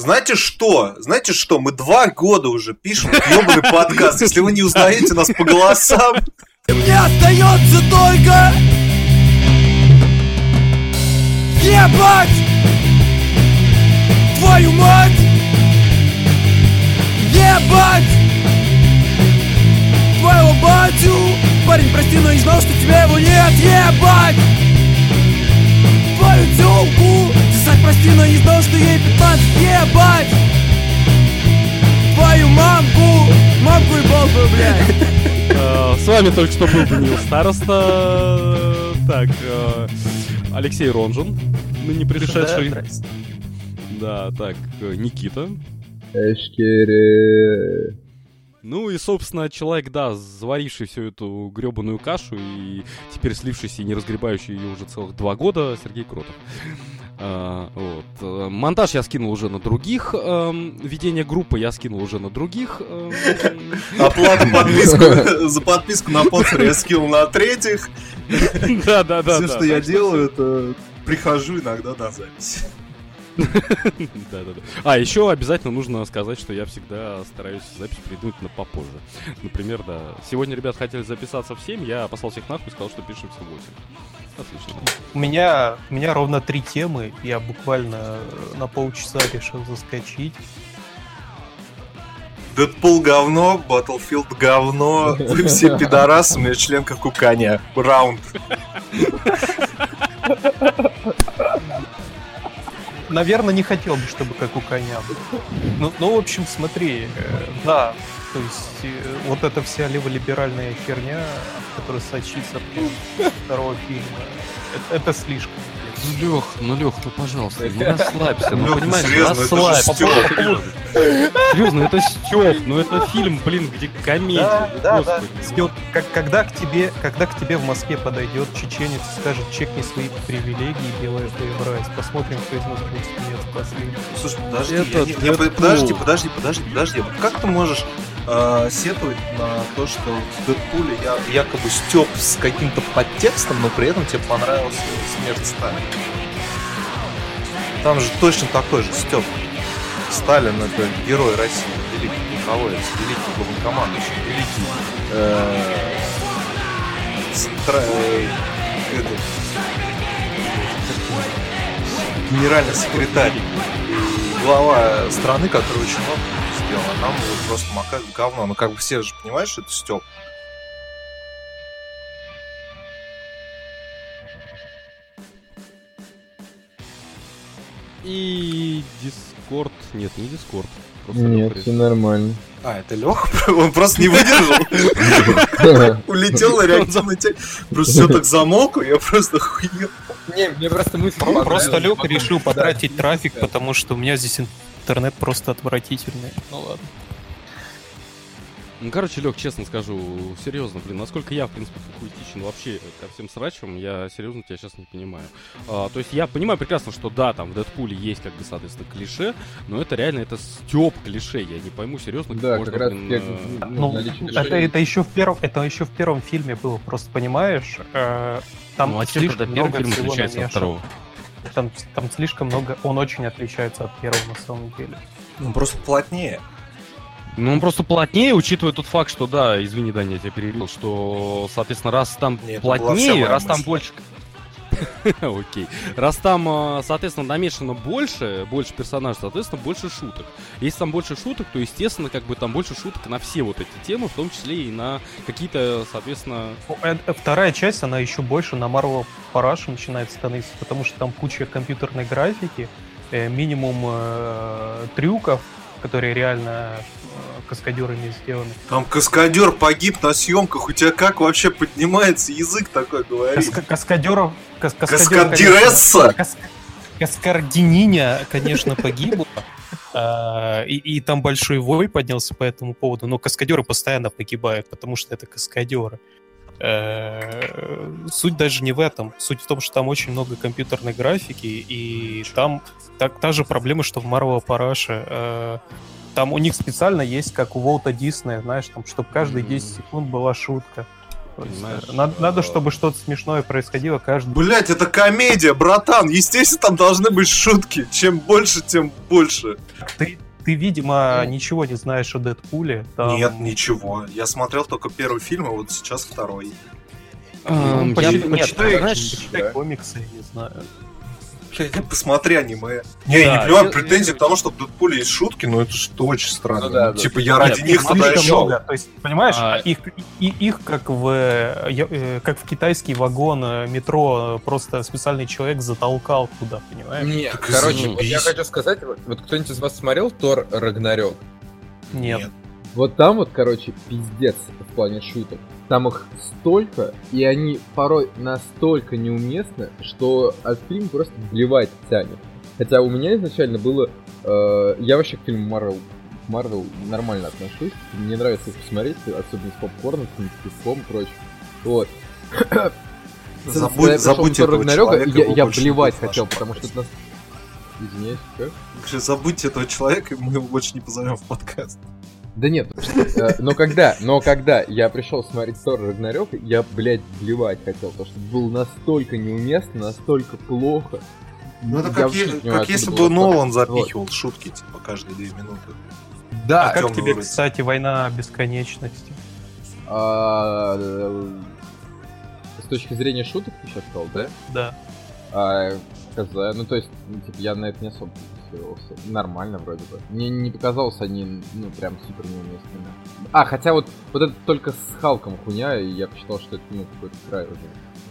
Знаете что? Знаете что? Мы два года уже пишем ебаный подкаст. Если вы не узнаете нас по голосам... Мне остается только... Ебать! Твою мать! Ебать! Твоего батю! Парень, прости, но не знал, что тебя его нет! Ебать! Твою тёлку! Сосать, прости, но не знал, что ей 15! Ебать! Твою мамку! Мамку и твою, блядь! Э, С вами только что был Данил Староста. Так, э, Алексей Ронжин, ныне пришедший. Да, так, э, Никита. Эшкере. Ну и, собственно, человек, да, заваривший всю эту гребаную кашу и теперь слившийся и не разгребающий ее уже целых два года, Сергей Кротов. А, вот. Монтаж я скинул уже на других, эм, ведение группы я скинул уже на других. эм, Оплату подписку, за подписку на подфоре я скинул на третьих. Да, да, да. Все, что я делаю, это прихожу иногда на запись. Да, да, да. А, еще обязательно нужно сказать, что я всегда стараюсь запись придумать на попозже. Например, да. Сегодня ребят хотели записаться в 7, я послал всех нахуй и сказал, что пишемся в 8. Отлично. У меня, у меня ровно три темы. Я буквально э, на полчаса решил заскочить. Дэдпул говно, Battlefield говно, вы все пидорасы, у меня член как у коня. Раунд. Наверное, не хотел бы, чтобы как у коня. Ну, ну в общем, смотри, э, да, то есть э, вот эта вся леволиберальная херня, которая сочится от второго фильма, это, это слишком. Ну, Лех, ну, Лех, ну, пожалуйста, ну, расслабься, ну, понимаешь, расслабься. Серьезно, это Степ, ну, это фильм, блин, где комедия, господи. Стёп, как, когда, к тебе, когда к тебе в Москве подойдет чеченец и скажет, чекни свои привилегии, белая воеврать, посмотрим, кто из нас будет смеяться последний. Слушай, подожди, не- подожди, подожди, подожди, подожди. Вот как ты можешь э, сетовать на то, что в Дэдпуле я, якобы степ с каким-то подтекстом, но при этом тебе понравилась смерть Сталина? Там же точно такой же степ. Сталин это герой России, великий полководец, великий главнокомандующий, великий э, центра- э, этот, генеральный секретарь глава страны, который очень много сделал, а нам вот просто макают в говно. Ну, как бы все же понимаешь, что это Степ. И Дискорд, нет, не Дискорд. Нет, все нормально. А, это Леха? Он просто не выдержал. Улетел на реактивный тень. Просто все так замолкло, я просто охуел. Не, мне просто мысль Просто. Лёка решил потратить трафик, потому что у меня здесь интернет просто отвратительный. Ну ладно. Ну, короче, Лег, честно скажу, серьезно, блин, насколько я, в принципе, факультичен вообще ко всем срачам, я серьезно тебя сейчас не понимаю. А, то есть я понимаю прекрасно, что да, там в Дэдпуле есть, как бы, соответственно, клише, но это реально, это стёб клише, я не пойму серьезно, как Да, можно, как раз блин, те- э, Ну, наличие это, это еще в первом, это еще в первом фильме было, просто понимаешь, э, там ну, а слишком тогда первый много фильм всего отличается от намешано. второго? Там, там слишком много, он очень отличается от первого на самом деле. Ну, просто плотнее. Ну, он просто плотнее, учитывая тот факт, что, да, извини, Даня, я тебя перебил, что, соответственно, раз там Нет, плотнее, раз там мысль. больше... Окей. Раз там, а, соответственно, намешано больше, больше персонажей, соответственно, больше шуток. Если там больше шуток, то, естественно, как бы там больше шуток на все вот эти темы, в том числе и на какие-то, соответственно... Э, э, Вторая часть, она еще больше на Marvel парашу начинает становиться, потому что там куча компьютерной графики, э, минимум трюков, которые реально э, каскадерами сделаны. Там каскадер погиб на съемках. У тебя как вообще поднимается язык такой говорить? Каска- каскадеров... кас- Каскадересса? Кас- Каскардининя, конечно, погибла. А, И, и там большой вой поднялся по этому поводу, но каскадеры постоянно погибают, потому что это каскадеры. Э, Суть даже не в этом. Суть в том, что там очень много компьютерной графики, и там так, та же проблема, что в Marvel Параше. Э, Там у них специально есть, как у Волта Диснея, знаешь, там, чтобы каждые 10 секунд была шутка. Есть, Понимаешь? э, надо, надо, чтобы что-то смешное происходило каждый... Блять, это комедия, братан. Естественно, там должны быть шутки. Чем больше, тем больше. Ты, ты, видимо, ничего не знаешь о Дэдпуле. Там- Нет, ничего. Я смотрел только первый фильм, а вот сейчас второй. Эм, Почи- я- почитай, нет, знаешь, почитай да. комиксы, я не знаю. Посмотри аниме. Не, я Да, не понимаю я- претензий к тому, что в Дэдпуле есть шутки, но это что очень странно. Ну да, Ну, да. Типа я ради Нет, них слишком туда Слишком шел. много. То есть, понимаешь, А- их, и, их как в э, я- как в китайский вагон э, метро просто специальный человек затолкал туда, понимаешь? Нет, Так короче, вот я хочу сказать, вот, вот кто-нибудь из вас смотрел Тор Рагнарёк? Нет. Вот там вот, короче, пиздец в плане шуток. Там их столько, и они порой настолько неуместны, что от фильма просто блевать тянет. Хотя у меня изначально было... э, я вообще к фильму Марвел Марвел нормально отношусь. Мне нравится их посмотреть, особенно с попкорном, с пивком и прочим. Вот. Забудь, забудь этого Рагнарёка, человека, я, я блевать хотел, потому что нас... Извиняюсь, как? Забудьте этого человека, и мы его больше не позовем в подкаст. Да нет, э, но когда, но когда я пришел смотреть Тор Рагнарёк, я, блядь, блевать хотел, потому что было настолько неуместно, настолько плохо. Ну это как, е- как если бы Нолан запихивал шутки типа каждые две минуты. Да, А как тебе, говорит. кстати, война бесконечности? а, э, с точки зрения шуток ты сейчас сказал, да? Да. А, хз, ну то есть, типа, я на это не особо фокусировался. Нормально вроде бы. Мне не показалось они, ну, прям супер неуместными. А, хотя вот, вот это только с Халком хуйня, и я посчитал, что это, ну, какой-то край уже.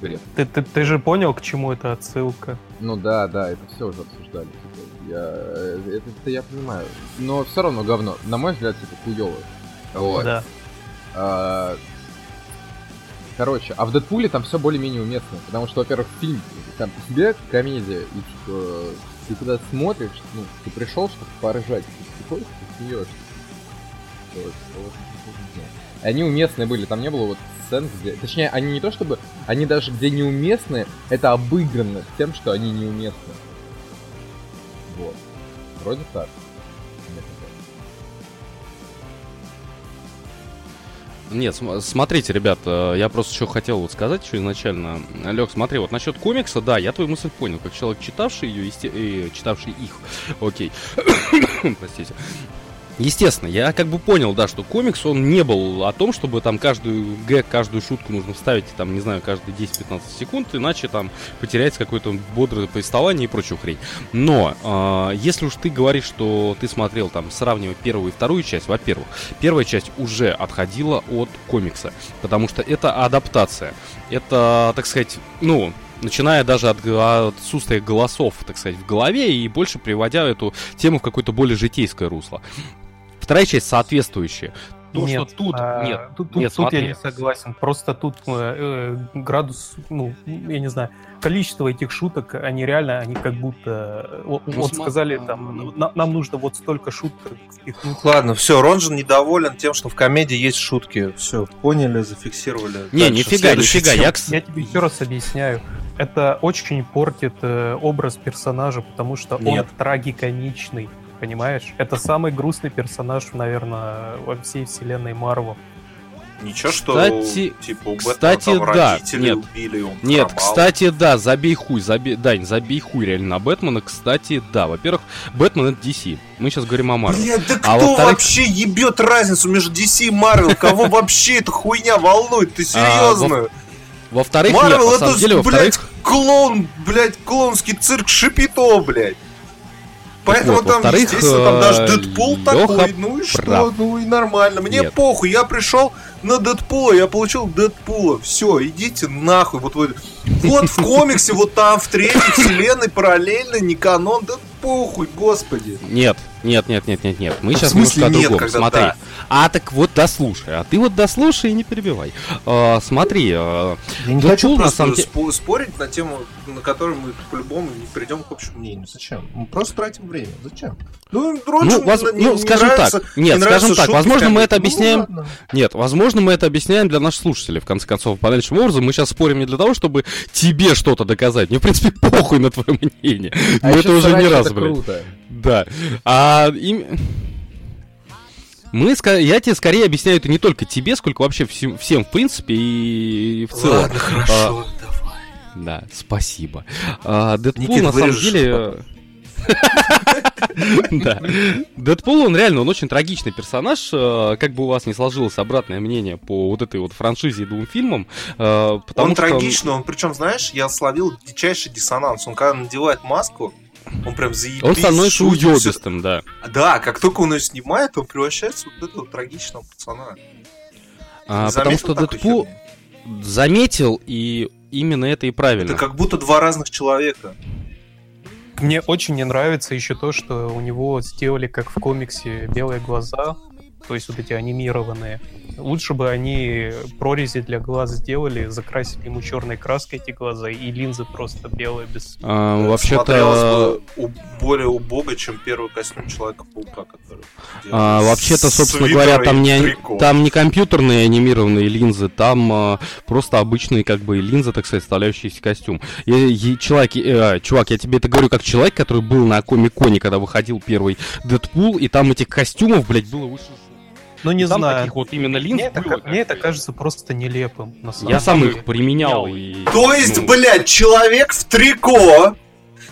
Бред. Ты, ты, ты же понял, к чему это отсылка? Ну да, да, это все уже обсуждали. типа, я, э, это, это я понимаю. Но все равно говно. На мой взгляд, типа, хуёвое. Вот. Да. А, Короче, а в Дэдпуле там все более-менее уместно. Потому что, во-первых, фильм там по себе комедия, и типа, ты когда смотришь, ну, ты пришел, чтобы поржать, ты приходишь, ты смеешься. И Они уместные были, там не было вот сцен, где... Точнее, они не то чтобы... Они даже где неуместные, это обыграно тем, что они неуместны. Вот. Вроде так. Нет, см- смотрите, ребят, э, я просто что хотел вот сказать еще изначально. Лег, смотри, вот насчет комикса, да, я твою мысль понял, как человек, читавший ее, есте- э, читавший их, окей, простите. Естественно, я как бы понял, да, что комикс, он не был о том, чтобы там каждую гэг, каждую шутку нужно вставить, там, не знаю, каждые 10-15 секунд, иначе там потеряется какое-то бодрое повествование и прочую хрень. Но, э, если уж ты говоришь, что ты смотрел там, сравнивая первую и вторую часть, во-первых, первая часть уже отходила от комикса, потому что это адаптация. Это, так сказать, ну, начиная даже от, г- отсутствия голосов, так сказать, в голове и больше приводя эту тему в какое-то более житейское русло. Вторая часть соответствующая. То, нет, что тут... а, нет, тут, нет, тут я не согласен. Просто тут э, э, градус, ну, я не знаю, количество этих шуток, они реально, они как будто, э, вот, Ну, вот сма- сказали, а, там, ну. «На- нам нужно вот столько шуток впихнуть. Ладно, все, Ронжин недоволен тем, что в комедии есть шутки. Все, поняли, зафиксировали. Не, Дальше, нифига, нифига, я, Я тебе еще раз объясняю. Это очень портит э, образ персонажа, потому что Нет. он трагикомичный. Понимаешь? Это самый грустный персонаж, наверное, во всей вселенной Марвел. Ничего, что Кстати- типа у Бэтмена кстати, там да. родители Нет. убили, он Нет, пропал. кстати, да, забей хуй, забей, Дань, забей хуй реально на Бэтмена. Кстати, да, во-первых, Бэтмен это DC. Мы сейчас говорим о Марвел. Блядь, да А кто вообще ебет разницу между DC и Marvel? Кого вообще эта хуйня волнует? Ты серьезно? Во-вторых, нет, Марвел на это, самом деле, блядь, во-вторых, клоун, блядь, клоунский цирк Шипито, блядь. Поэтому вот, там, естественно, там даже э, Дэдпул такой, ну и что, ну и нормально. Мне Нет. похуй, я пришел на Дэдпула, я получил Дэдпула. Все, идите нахуй. Вот, вот, вот в комиксе, вот там в третьей вселенной параллельно, не канон, да похуй, господи. Нет, нет, нет, нет, нет, нет. Мы В сейчас смысле немножко о нет, другом. когда Смотри. да? А так вот дослушай. А ты вот дослушай и не перебивай. А, смотри, а, Я не хочу на самом деле- спо- спорить на тему, на которой мы по-любому не придем к общему мнению. Зачем? Мы просто тратим время. Зачем? Ну, Роджер ну, воз- не- ну, не скажем нравится- так, нет, не скажем так, возможно, мы это. Ну, объясняем. ладно. Нет, возможно, мы это объясняем для наших слушателей, в конце концов, по дальнейшему образом. Мы сейчас спорим не для того, чтобы тебе что-то доказать. Мне, в принципе, похуй на твое мнение. А Мы это уже не раз, блядь. круто. Да. А им... Мы, я тебе скорее объясняю это не только тебе, сколько вообще всем, всем в принципе и в целом. Ладно, хорошо, давай. Да, спасибо. А, Дэдпул Никит, на самом деле... Да. Дэдпул, он реально, он очень трагичный персонаж. э, Как бы у вас не сложилось обратное мнение по вот этой вот франшизе и двум фильмам. Потому он трагичный, он причем, знаешь, я словил дичайший диссонанс. Он когда надевает маску, он прям заебись. Он становится уебистым, да. Да, как только он ее снимает, он превращается в вот этого трагичного пацана. А, потому заметил что Дэдпул херни? заметил, и именно это и правильно. Это как будто два разных человека. Мне очень не нравится еще то, что у него сделали, как в комиксе, белые глаза, то есть вот эти анимированные. Лучше бы они прорези для глаз сделали, закрасили ему черной краской эти глаза, и линзы просто белые, без... А, Смотрелось Вообще-то... бы у- более убого, чем первый костюм Человека-паука, который А, вообще-то, собственно говоря, там не, трико. там не компьютерные анимированные линзы, там а, просто обычные как бы линзы, так сказать, вставляющиеся в костюм. И, и человек, э, чувак, я тебе это говорю как человек, который был на Комик-Коне, когда выходил первый Дэдпул, и там этих костюмов, блядь, было выше. Ну, не И там знаю. таких вот именно линз Мне это, было, ка- мне это кажется просто нелепым, на самом Я сам деле. их применял и... То есть, ну, блядь, человек в трико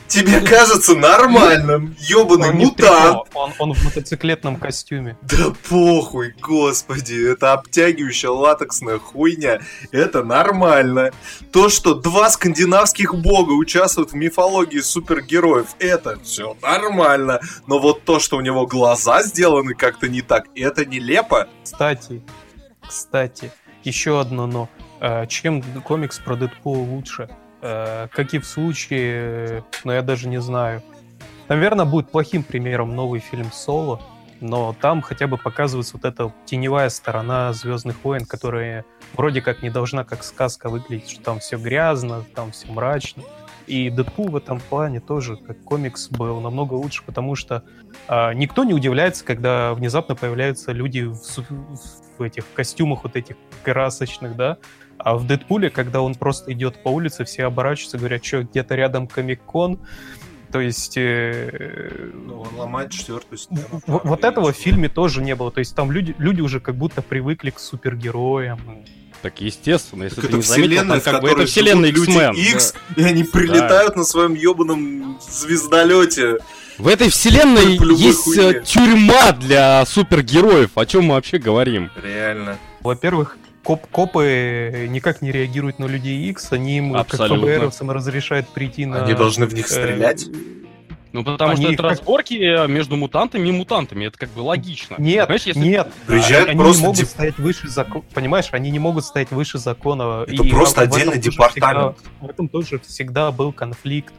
тебе кажется нормальным, ёбаный Он мутант. трико, он, он в мотоциклетном костюме. Да похуй, господи, это обтягивающая латексная хуйня, это нормально. То, что два скандинавских бога участвуют в мифологии супергероев, это все нормально. Но вот то, что у него глаза сделаны как-то не так, это нелепо. Кстати, кстати, еще одно но. Э, Чем комикс про Дэдпула лучше? Э, Как и в случае, ну я даже не знаю. Наверное, будет плохим примером новый фильм Соло, но там хотя бы показывается вот эта теневая сторона Звездных войн, которая вроде как не должна как сказка выглядеть, что там все грязно, там все мрачно. И Дэдпул в этом плане тоже, как комикс, был намного лучше, потому что а, никто не удивляется, когда внезапно появляются люди в, су- в этих костюмах вот этих красочных, да. А в Дэдпуле, когда он просто идет по улице, все оборачиваются, говорят, что где-то рядом Комик-кон. То есть э, Ну, он ломает четвертую стену. в- вот этого в фильме тоже не было. То есть там люди, люди уже как будто привыкли к супергероям. Так естественно, если Так ты это не заметил, вселенная, там в как бы это вселенная X-Men. X, и они прилетают на своем ебаном звездолете. В этой вселенной есть хуйне. э, тюрьма для супергероев. О чем мы вообще говорим? Реально. Во-первых, коп копы никак не реагируют на людей X, они им, как Абсолютно. ФБРовцам, разрешают прийти на... Они должны в них э, стрелять. Ну, потому Они что это как- разборки э, между мутантами и мутантами. Это как бы логично. Нет, Понимаешь, если- нет. Приезжают они просто не могут деп- стоять выше закона. Понимаешь, они не могут стоять выше закона. Это просто в этом отдельный департамент. всегда- в этом тоже всегда был конфликт.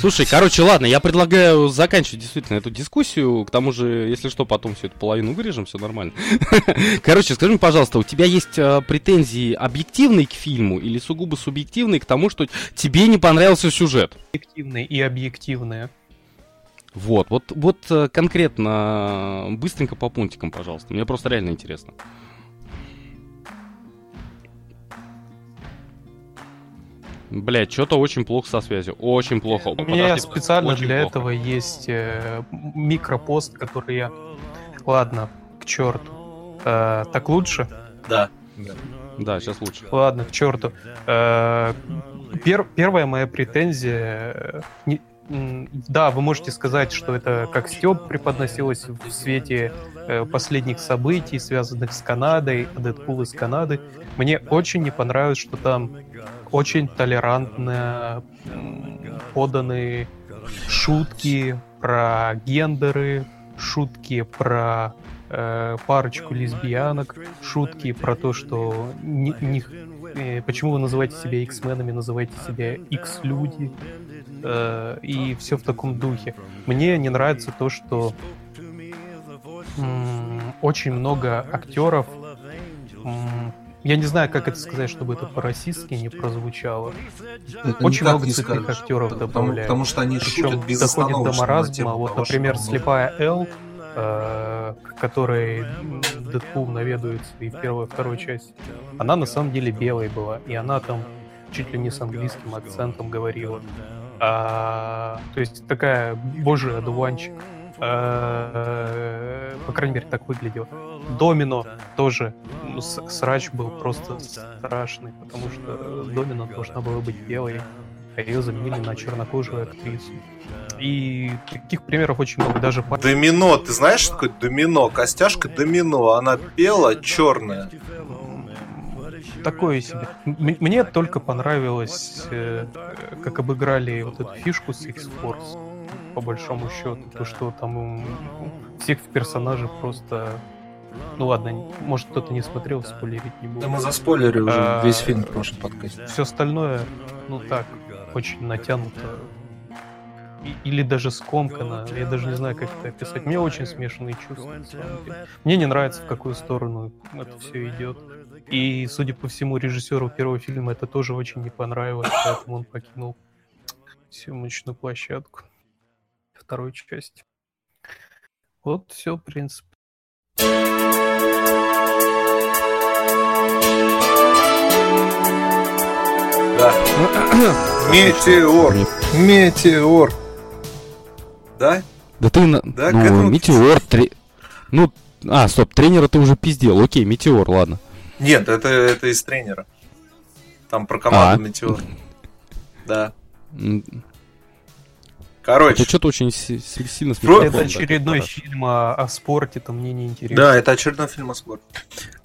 Слушай, короче, ладно, я предлагаю заканчивать действительно эту дискуссию. К тому же, если что, потом всю эту половину вырежем, все нормально. Короче, скажи мне, пожалуйста, у тебя есть э, претензии объективные к фильму или сугубо субъективные к тому, что тебе не понравился сюжет? Объективные и объективные. Вот, вот, вот э, конкретно, э, быстренько по пунктикам, пожалуйста. Мне просто реально интересно. Блять, что-то очень плохо со связью. Очень плохо. У меня Подожди, специально очень для плохо. этого есть э, микропост, который я... Ладно, к черту. Э, так лучше? Да. Да, сейчас лучше. Ладно, к черту. Э, пер- первая моя претензия... э, не- да, вы можете сказать, что это как Степ преподносилось в свете э, последних событий, связанных с Канадой, а Дэдпул из Канады. Мне очень не понравилось, что там очень толерантно поданы шутки про гендеры, шутки про э, парочку лесбиянок, шутки про то, что не- не- э, почему вы называете себя X-менами, называете себя X-люди, э, и все в таком духе. Мне не нравится то, что м, очень много актеров м, я не знаю, как это сказать, чтобы это по-российски не прозвучало. Это Очень много цветных актеров Потому, добавляют. потому что они Причем шутят доходит до маразма. Вот, например, что- слепая Эл, э, к которой Дэдпул наведуется и в первой, и второй части, она на самом деле белой была, и она там чуть ли не с английским акцентом говорила. А, то есть такая божий одуванчик. Э, По крайней мере, так выглядело. Домино тоже ну, срач был просто страшный, потому что Домино должна была быть белой, а ее заменили на чернокожую актрису. И таких примеров очень много. Даже по- Домино, ты знаешь, что такое домино? Костяшка домино, она белая, черная. Такое себе. М- Мне только понравилось, э, как обыграли вот эту фишку с X-Force, по большому счету. То, что там всех персонажей просто... Ну ладно, может кто-то не смотрел, спойлерить не буду. заспойлерили уже А, весь фильм в прошлом подкасте. Все остальное, ну так, очень натянуто. Или даже скомкано. Я даже не знаю, как это описать. Мне очень смешанные чувства. на самом деле. Мне не нравится, в какую сторону это все идет. И, судя по всему, режиссеру первого фильма это тоже очень не понравилось, поэтому он покинул съемочную площадку второй части. Вот все, в принципе. Да. Метеор. Метеор. Да? Да ты, на... Да, ну, этому- Метеор, тре- ну, а, стоп, тренера ты уже пиздел, окей, Метеор, ладно. Нет, это, это из тренера. Там про команду А. Метеор. Да. Короче. Это что-то очень си- си- сильно с Это очередной хорошо. фильм о, о спорте, там мне не интересно. Да, это очередной фильм о спорте.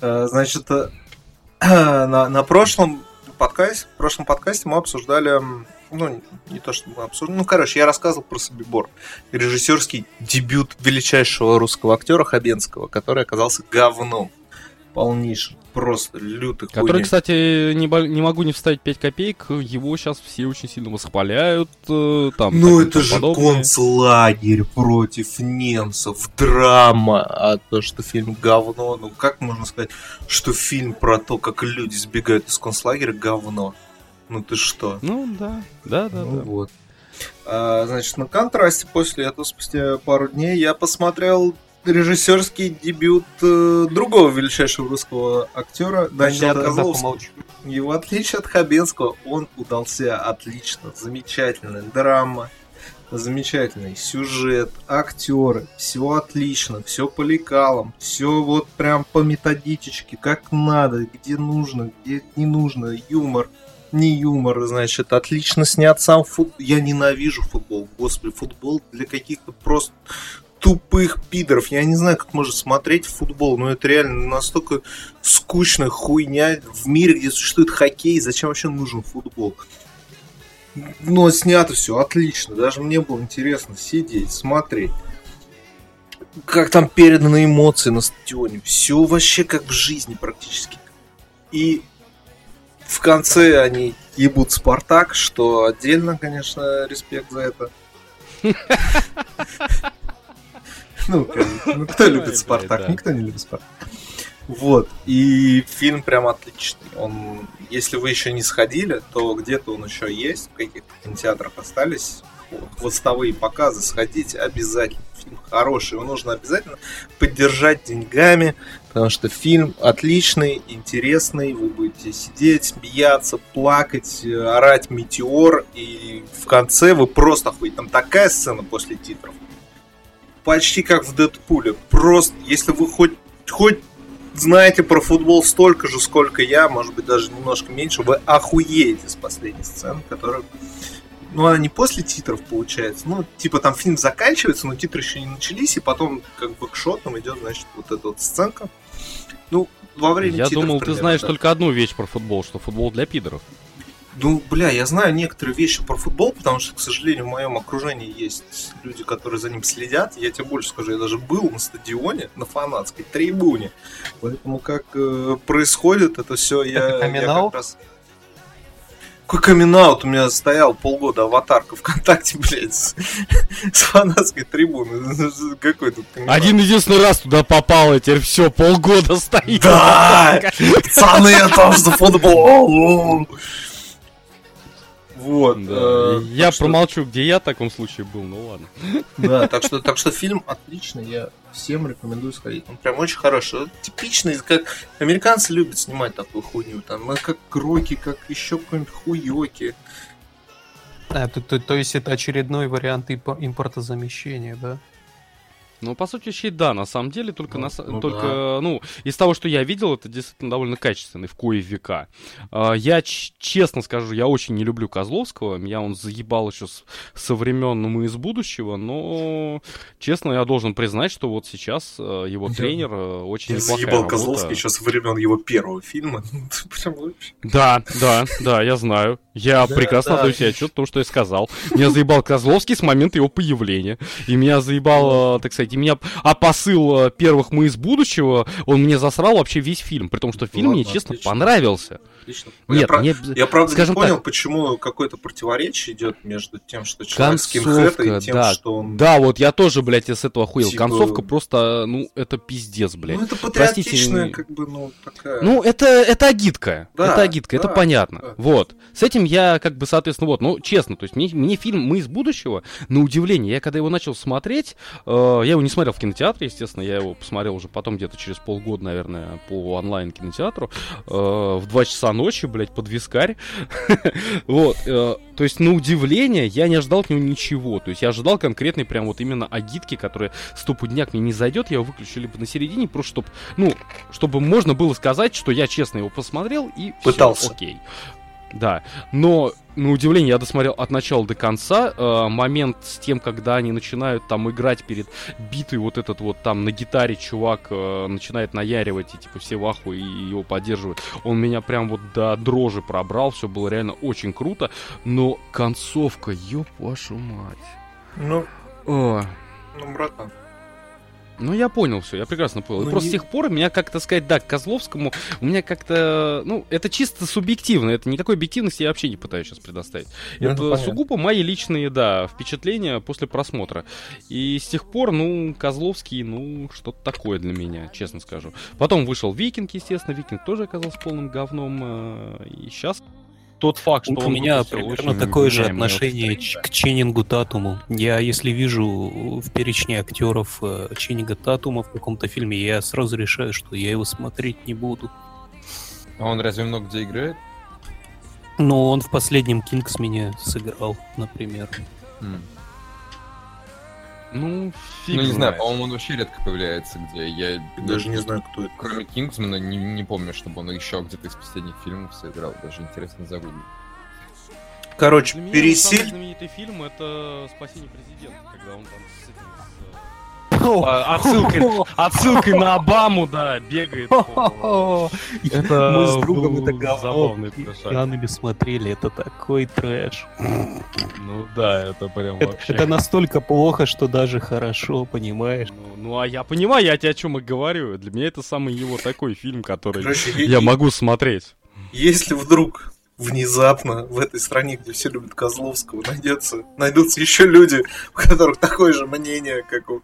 Э, Значит, э, на, на прошлом подкасте, в прошлом подкасте мы обсуждали, ну, не то, что мы обсуждали, ну, короче, я рассказывал про Собибор, режиссерский дебют величайшего русского актера Хабенского, который оказался говном полнейшим, просто лютый Который, кстати, не, бо- не могу не вставить 5 копеек, его сейчас все очень сильно восхваляют. э, Там, Ну, это же подобное. концлагерь против немцев, драма, а то, что фильм говно, ну как можно сказать, что фильм про то, как люди сбегают из концлагеря, говно? Ну ты что? Ну, да, да, да, Ну да. вот. А, значит, на контрасте после этого, спустя пару дней, я посмотрел режиссерский дебют э, другого величайшего русского актера тогда Козловского. И в отличие от Хабенского, он удался отлично. Замечательная драма, замечательный сюжет, актеры, все отлично, все по лекалам, все вот прям по методичечке, как надо, где нужно, где не нужно, юмор, не юмор, значит, отлично снят сам футбол. Я ненавижу футбол, господи, футбол для каких-то просто тупых пидоров. Я не знаю, как можно смотреть футбол, но это реально настолько скучная хуйня в мире, где существует хоккей. Зачем вообще нужен футбол? Но снято все отлично. Даже мне было интересно сидеть, смотреть. Как там переданы эмоции на стадионе. Все вообще как в жизни практически. И в конце они ебут Спартак, что отдельно, конечно, респект за это. Ну. Ну, кто любит Спартак? Никто не любит Спартак. Вот. И фильм прям отличный. Он, если вы еще не сходили, то где-то он еще есть, в каких-то кинотеатрах остались. Хвостовые показы, сходите обязательно. Фильм хороший, его нужно обязательно поддержать деньгами, потому что фильм отличный, интересный, вы будете сидеть, смеяться, плакать, э, орать метеор, и в конце вы просто охуете. Там такая сцена после титров, почти как в Дэдпуле. Просто, если вы хоть, хоть знаете про футбол столько же, сколько я, может быть, даже немножко меньше, вы охуеете с последней сцены, которая... Ну, она не после титров получается. Ну, типа там фильм заканчивается, но титры еще не начались, и потом как бы к шотам идет, значит, вот эта вот сценка. Ну, во время Я титров думал, ты примерно, знаешь да. только одну вещь про футбол, что футбол для пидоров. Ну, бля, я знаю некоторые вещи про футбол, потому что, к сожалению, в моем окружении есть люди, которые за ним следят. Я тебе больше скажу, я даже был на стадионе, на фанатской трибуне. Поэтому как э, происходит это все, я, я как раз... Какой камин У меня стоял полгода аватарка ВКонтакте, блядь, с, с фанатской трибуны. Какой тут камин-аут? Один единственный раз туда попал, и теперь все, полгода стоит. Да! Пацаны, я тоже за футбол! Вот. Да, э, Я так что- промолчу, где я в таком случае был, ну ладно. Да, так что, так что фильм отличный, я всем рекомендую сходить. Он прям очень хороший. Вот Типичный, как американцы любят снимать такую хуйню. Там, ну, как Роки, как еще какой-нибудь хуёки. А, то, то- то есть это очередной вариант импо- импортозамещения, да? Ну, по сути, вещей, да, на самом деле, только, Ну, на, ну только ну, из того, что я видел, это действительно довольно качественный в кое века. А, я ч- честно скажу, я очень не люблю Козловского, меня он заебал еще с- со времен «Мы из будущего», но, честно, я должен признать, что вот сейчас э, его Я- тренер э, очень Я неплохая заебал работа. Козловский еще со времен его первого фильма. Вообще. Да, да, да, я знаю. Я Да, прекрасно да. отдаю себе отчет в том, что я сказал. Меня заебал Козловский с момента его появления. И меня заебал, так сказать, и меня... А посыл э, первых «Мы из будущего», он мне засрал вообще весь фильм. При том, что фильм мне, Ладно, честно, отлично. понравился. Отлично. Я Нет, про- мне... Я правда скажем не понял, так. почему какое-то противоречие идет между тем, что человек Концовка, и тем, да. что он. Да, вот я тоже, блядь, с этого охуел. Типа- Концовка просто, ну, это пиздец, блядь. Ну, это Простите, патриотичная, не- как бы, ну, такая. Ну, это, это агитка. Да, это агитка, это да, понятно. да. Вот. С этим я, как бы, соответственно, вот, ну, честно, то есть мне, мне фильм «Мы из будущего», на удивление, я когда его начал смотреть, э, я его не смотрел в кинотеатре, естественно, я его посмотрел уже потом где-то через полгода, наверное, по онлайн-кинотеатру, э, в 2 часа ночи, блядь, под вискарь. Вот. э, То есть, на удивление, я не ожидал от него ничего. То есть, я ожидал конкретной прям вот именно агитки, которая стопудняк мне не зайдет, я его выключу либо на середине, просто чтобы, ну, чтобы можно было сказать, что я честно его посмотрел и Пытался. окей. Да, но на удивление я досмотрел от начала до конца. Э, момент с тем, когда они начинают там играть перед битой, вот этот вот там на гитаре чувак э, начинает наяривать, и типа все в ахуе и его поддерживают. Он меня прям вот до дрожи пробрал, все было реально очень круто. Но концовка, ёб вашу мать. Ну, О, ну, братан. Ну, я понял все, я прекрасно понял. И Ну, просто не- с тех пор меня как-то сказать, да, к Козловскому, у меня как-то, ну, это чисто субъективно, это никакой объективности я вообще не пытаюсь сейчас предоставить. Ну, это это сугубо мои личные, да, впечатления после просмотра. И с тех пор, ну, Козловский, ну, что-то такое для меня, честно скажу. Потом вышел Викинг, естественно, Викинг тоже оказался полным говном. э, И сейчас тот факт, что У меня примерно такое же отношение к Ченнингу Татуму. Я, если вижу в перечне актеров э, Ченнинга Татума в каком-то фильме, я сразу решаю, что я его смотреть не буду. А он разве много где играет? Но он в последнем Кингсмене сыграл, например. Ну, фиг Ну, не знаю, по-моему, он вообще редко появляется где. Я Даже не знаю, кто это. Кроме Кингсмана, не, не помню, чтобы он еще где-то из последних фильмов сыграл. Даже интересно загуглить. Короче, меня самый знаменитый фильм это «Спасение президента», когда он там с Отсылкой, отсылкой на Обаму, да, бегает. Это Мы с другом это говно пьяными смотрели, это такой трэш. Ну да, это прям Это, вообще... это настолько плохо, что даже хорошо, понимаешь? Ну, ну, а я понимаю, я тебе о чем и говорю. Для меня это самый его такой фильм, который я могу смотреть. Если вдруг внезапно в этой стране, где все любят Козловского, найдется, найдутся еще люди, у которых такое же мнение, как у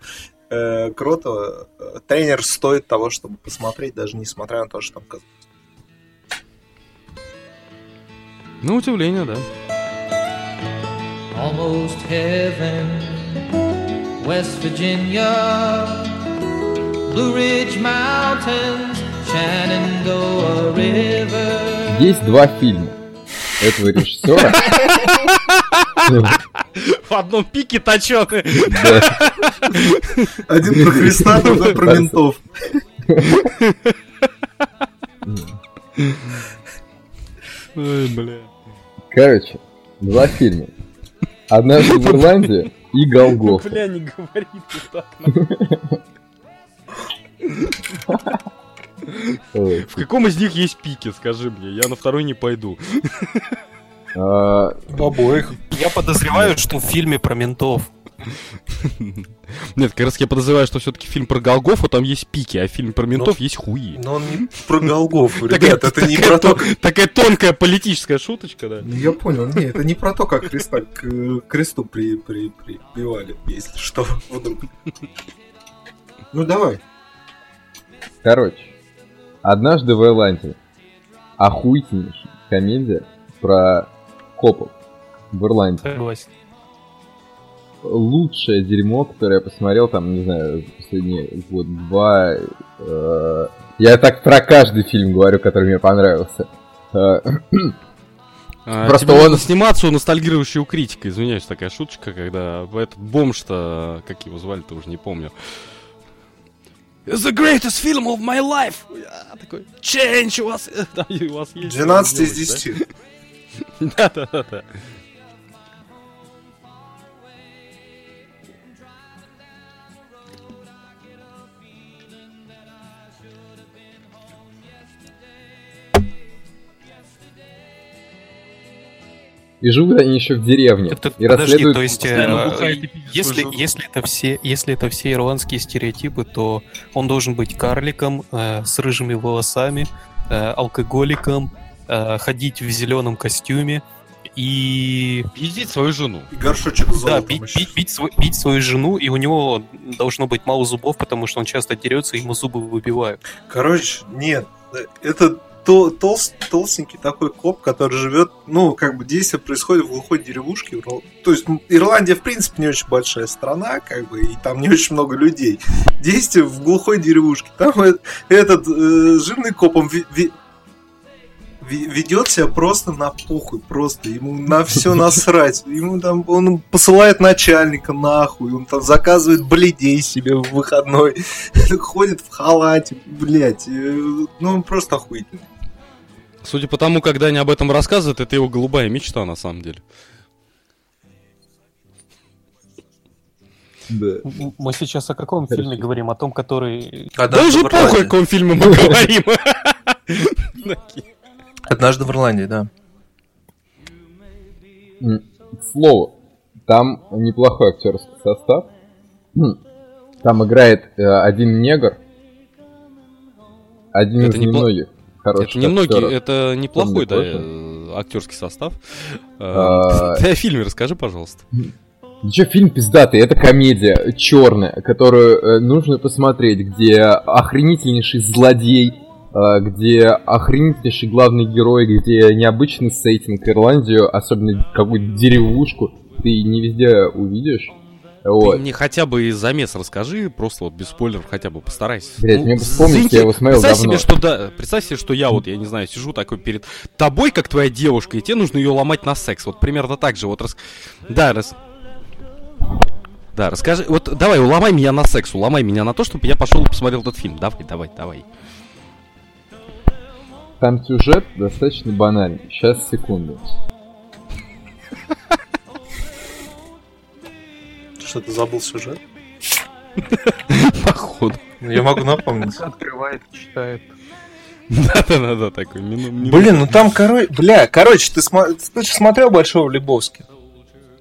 э, Кротова, тренер стоит того, чтобы посмотреть, даже несмотря на то, что там Козловский. На удивление, да. almost heaven. West Virginia, Blue Ridge Mountains, Shenandoah River. Есть два фильма этого режиссера. В одном пике. Да. Один про Христа, другой про ментов. Ой, бля. Короче, два фильма. Однажды в Ирландии и Голгофа. Бля, не говори ты так. В каком из них есть пики, скажи мне? Я на второй не пойду. А, В обоих. Я подозреваю, что в фильме про ментов. Нет, как раз я подозреваю, что все-таки фильм про Голгофу там есть пики, а фильм про ментов есть хуи. Но он не про Голгофу, Такая- ребят, это не про то, Такая тонкая политическая шуточка, да. Я понял, не, это не про то, как Христа к кресту при, при, прибивали, если что. Ну давай. Короче, однажды в Ирландии. Охуительнейшая комедия про копов в Ирландии. Согласен. Лучшее дерьмо, которое я посмотрел там, не знаю, за последние год два. э, Я так про каждый фильм говорю, который мне понравился. Э, А, Просто тебе он- сниматься у ностальгирующего критика. Извиняюсь, такая шуточка, когда этот бомж-то, как его звали-то, уже не помню. It's the greatest film of my life! Я такой, change у вас... Да, и у вас есть... 12 из что делать, 10. да? Да-да-да. И живут они еще в деревне. Это- и подожди, расследуют... то есть, э, пиздит если, если, это все, если это все ирландские стереотипы, то он должен быть карликом, э, с рыжими волосами, э, алкоголиком, э, ходить в зеленом костюме и Пиздить свою жену. И горшочек с да, золотом бить, еще. бить- бить свой- бить свою жену, и у него должно быть мало зубов, потому что он часто дерется, и ему зубы выбивают. Короче, нет. Это то- толст- толстенький такой коп, который живет, ну, как бы действие происходит в глухой деревушке. То есть Ирландия, в принципе, не очень большая страна, как бы, и там не очень много людей. Действие в глухой деревушке. Там э- этот э, жирный коп, он ведет себя просто на похуй, просто ему на все насрать. Ему там, он посылает начальника нахуй, он там заказывает бледей себе в выходной, ходит в халате, блять, ну он просто охуительный. Судя по тому, когда они об этом рассказывают, это его голубая мечта, на самом деле. Да. Мы сейчас о каком Хорошо. фильме говорим? О том, который... Да уже похуй, о каком фильме мы говорим. Однажды в Ирландии, да. Слову, там неплохой актерский состав. Там играет э, один негр, один Это из непло- немногих хороших Это немногие, актеров. это неплохой, да, э, актерский состав. Ты о фильме расскажи, пожалуйста. Ничего, фильм пиздатый, это комедия черная, которую э, нужно посмотреть, где охренительнейший злодей, э, где охренительнейший главный герой, где необычный сеттинг Ирландию, особенно какую-то деревушку, ты не везде увидишь. Вот. Ты мне хотя бы и замес расскажи, просто вот без спойлеров хотя бы постарайся. Ну, Блядь, мне вспомнить, заинте- я его смотрел представь давно. Себе, что да, представь себе, что я вот, я не знаю, сижу такой перед тобой, как твоя девушка, и тебе нужно ее ломать на секс. Вот примерно так же. Вот рас... Да, раз... Да, расскажи. Вот давай, уломай меня на секс, уломай меня на то, чтобы я пошел и посмотрел этот фильм. Давай, давай, давай. Там сюжет достаточно банальный. Сейчас, секунду. Что ты забыл сюжет? Походу. Я могу напомнить. Открывает, читает. Да-да-да, такой. мину- мину- Блин, ну там, короче, бля, короче, ты, смо- ты же смотрел Большого Лебовски?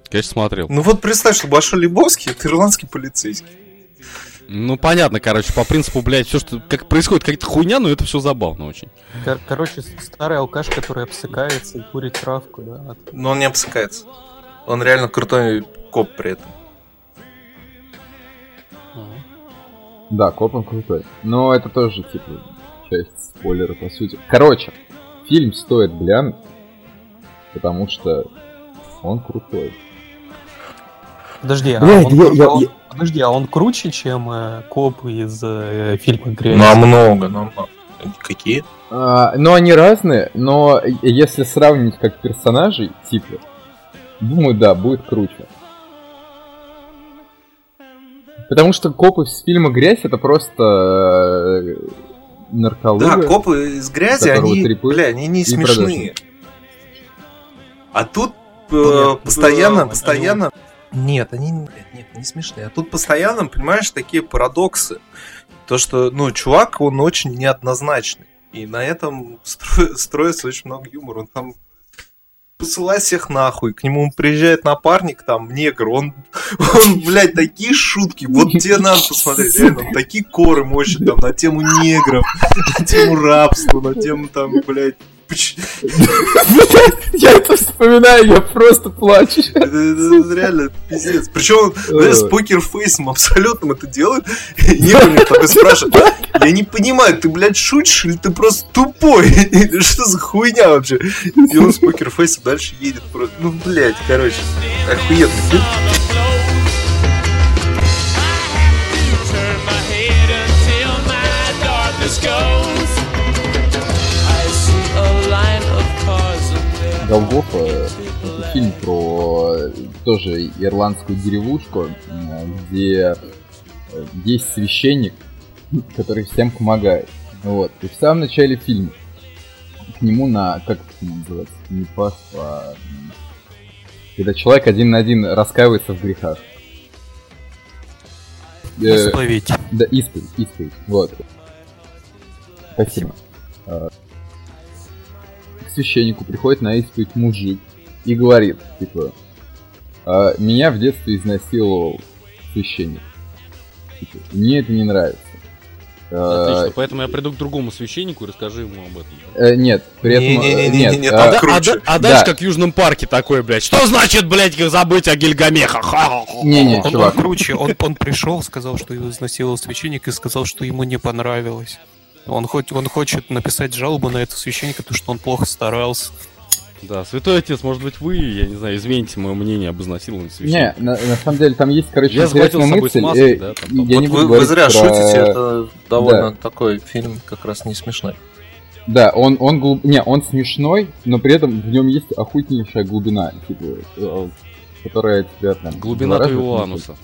Конечно, смотрел. Ну вот представь, что Большой Лебовский это ирландский полицейский. Ну, понятно, короче, по принципу, блядь, все, что как происходит, какая-то хуйня, но это все забавно очень. Кор- короче, старый алкаш, который обсыкается и курит травку, да. Но он не обсыкается. Он реально крутой коп при этом. Да, коп он крутой. Но это тоже, типа, часть спойлера, по сути. Короче, фильм стоит глянуть, потому что он крутой. Подожди, а Блядь, он, я- он- я- подожди, а он круче, чем э, коп из э, фильма «Грязь»? Намного, намного. Какие? А, но они разные, но если сравнить как персонажей, типа, думаю, да, будет круче. Потому что копы из фильма «Грязь» это просто э, нарколыга. Да, копы из грязи, они, трипы бля, они не смешные. А тут э, постоянно, постоянно... Нет, они блядь, нет, не смешные. А тут постоянно, понимаешь, такие парадоксы. То, что, ну, чувак, он очень неоднозначный. И на этом стро- строится очень много юмора. Он там посылает всех нахуй. К нему приезжает напарник, там, негр. Он, он блядь, такие шутки. Вот тебе надо посмотреть. Реально, такие коры мощные там на тему негров, на тему рабства, на тему там, блядь, Я это вспоминаю, я просто плачу. Это, реально пиздец. Причем он, с покерфейсом абсолютно это делает. Мне такой спрашивает, я не понимаю, ты, блядь, шутишь или ты просто тупой? Что за хуйня вообще? И он с покерфейсом дальше едет просто. Ну, блядь, короче, охуенный Голгофа, это фильм про э, тоже ирландскую деревушку, м, где э, есть священник, который всем помогает. Вот. И в самом начале фильма к нему на, как это называется, не паства, а, когда человек один на один раскаивается в грехах. Э, Исповедь. да, исповедь, исповедь, вот. Спасибо. А, К священнику приходит на исповедь мужик и говорит, типа, «А, меня в детстве изнасиловал священник. Типа, мне это не нравится. А, Отлично, поэтому я приду к другому священнику и расскажу ему об этом. э, нет, при этом... э, нет, а, А, дальше Да. как в Южном парке такой, блядь. Что значит, блядь, забыть о Гильгамеха? Ха-ха-ха. Не-не, Он, он чувак. круче, он, он пришел, сказал, что его изнасиловал священник и сказал, что ему не понравилось. Он, хоть, он хочет написать жалобу на этого священника, потому что он плохо старался. Да, святой отец, может быть, вы, я не знаю, измените мое мнение об изнасиловании Не, священника. на, на самом деле там есть, короче, Я захватил с собой мысль. смазки, э, да, там, я там. не Вот буду вы, вы зря про- шутите, это довольно такой фильм, как раз не смешной. Да, он, он глуб... Не, он смешной, но при этом в нем есть охуительнейшая глубина, типа, э, которая тебя там... Глубина твоего ну, ануса.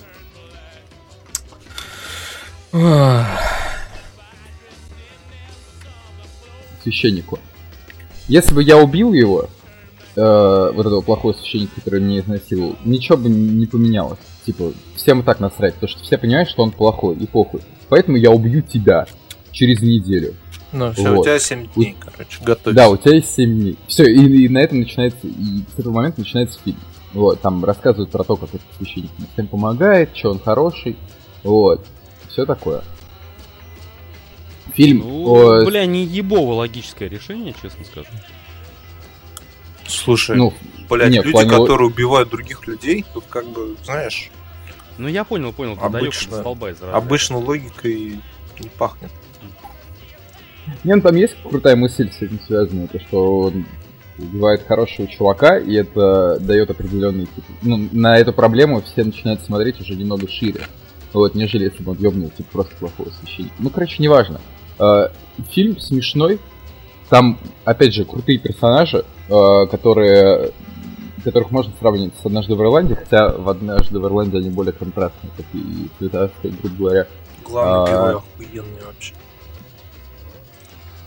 Священнику. Если бы я убил его, э, вот этого плохого священника, который меня изнасиловал, ничего бы не поменялось. Типа, всем и так насрать, потому что все понимают, что он плохой, и похуй. Поэтому я убью тебя через неделю. Ну, все, Вот. у тебя 7 дней, короче, готовься. Да, у тебя есть 7 дней. Все, и, и на этом начинается, и с этого момента начинается фильм. Вот, там рассказывают про то, как этот священник всем помогает, что он хороший. Вот. Все такое. Фильм Ну, о- бля, не ебово логическое решение, честно скажу. Слушай, ну, блядь, не, в люди, плане- которые убивают других людей, тут как бы, знаешь, Ну, я понял, понял, Обычно- столба из обычно логикой не пахнет. Не, ну там есть крутая мысль с этим связанная, то что он убивает хорошего чувака, и это дает определенный типа, ну, на эту проблему все начинают смотреть уже немного шире. Вот, нежели если бы он ёбнул типа просто плохого священника. Ну, короче, неважно. Э, фильм смешной. Там, опять же, крутые персонажи, э, которые которых можно сравнить с «Однажды в Ирландии», хотя в «Однажды в Ирландии» они более контрастные, такие цветастые, грубо говоря. Главный А. герой охуенный вообще.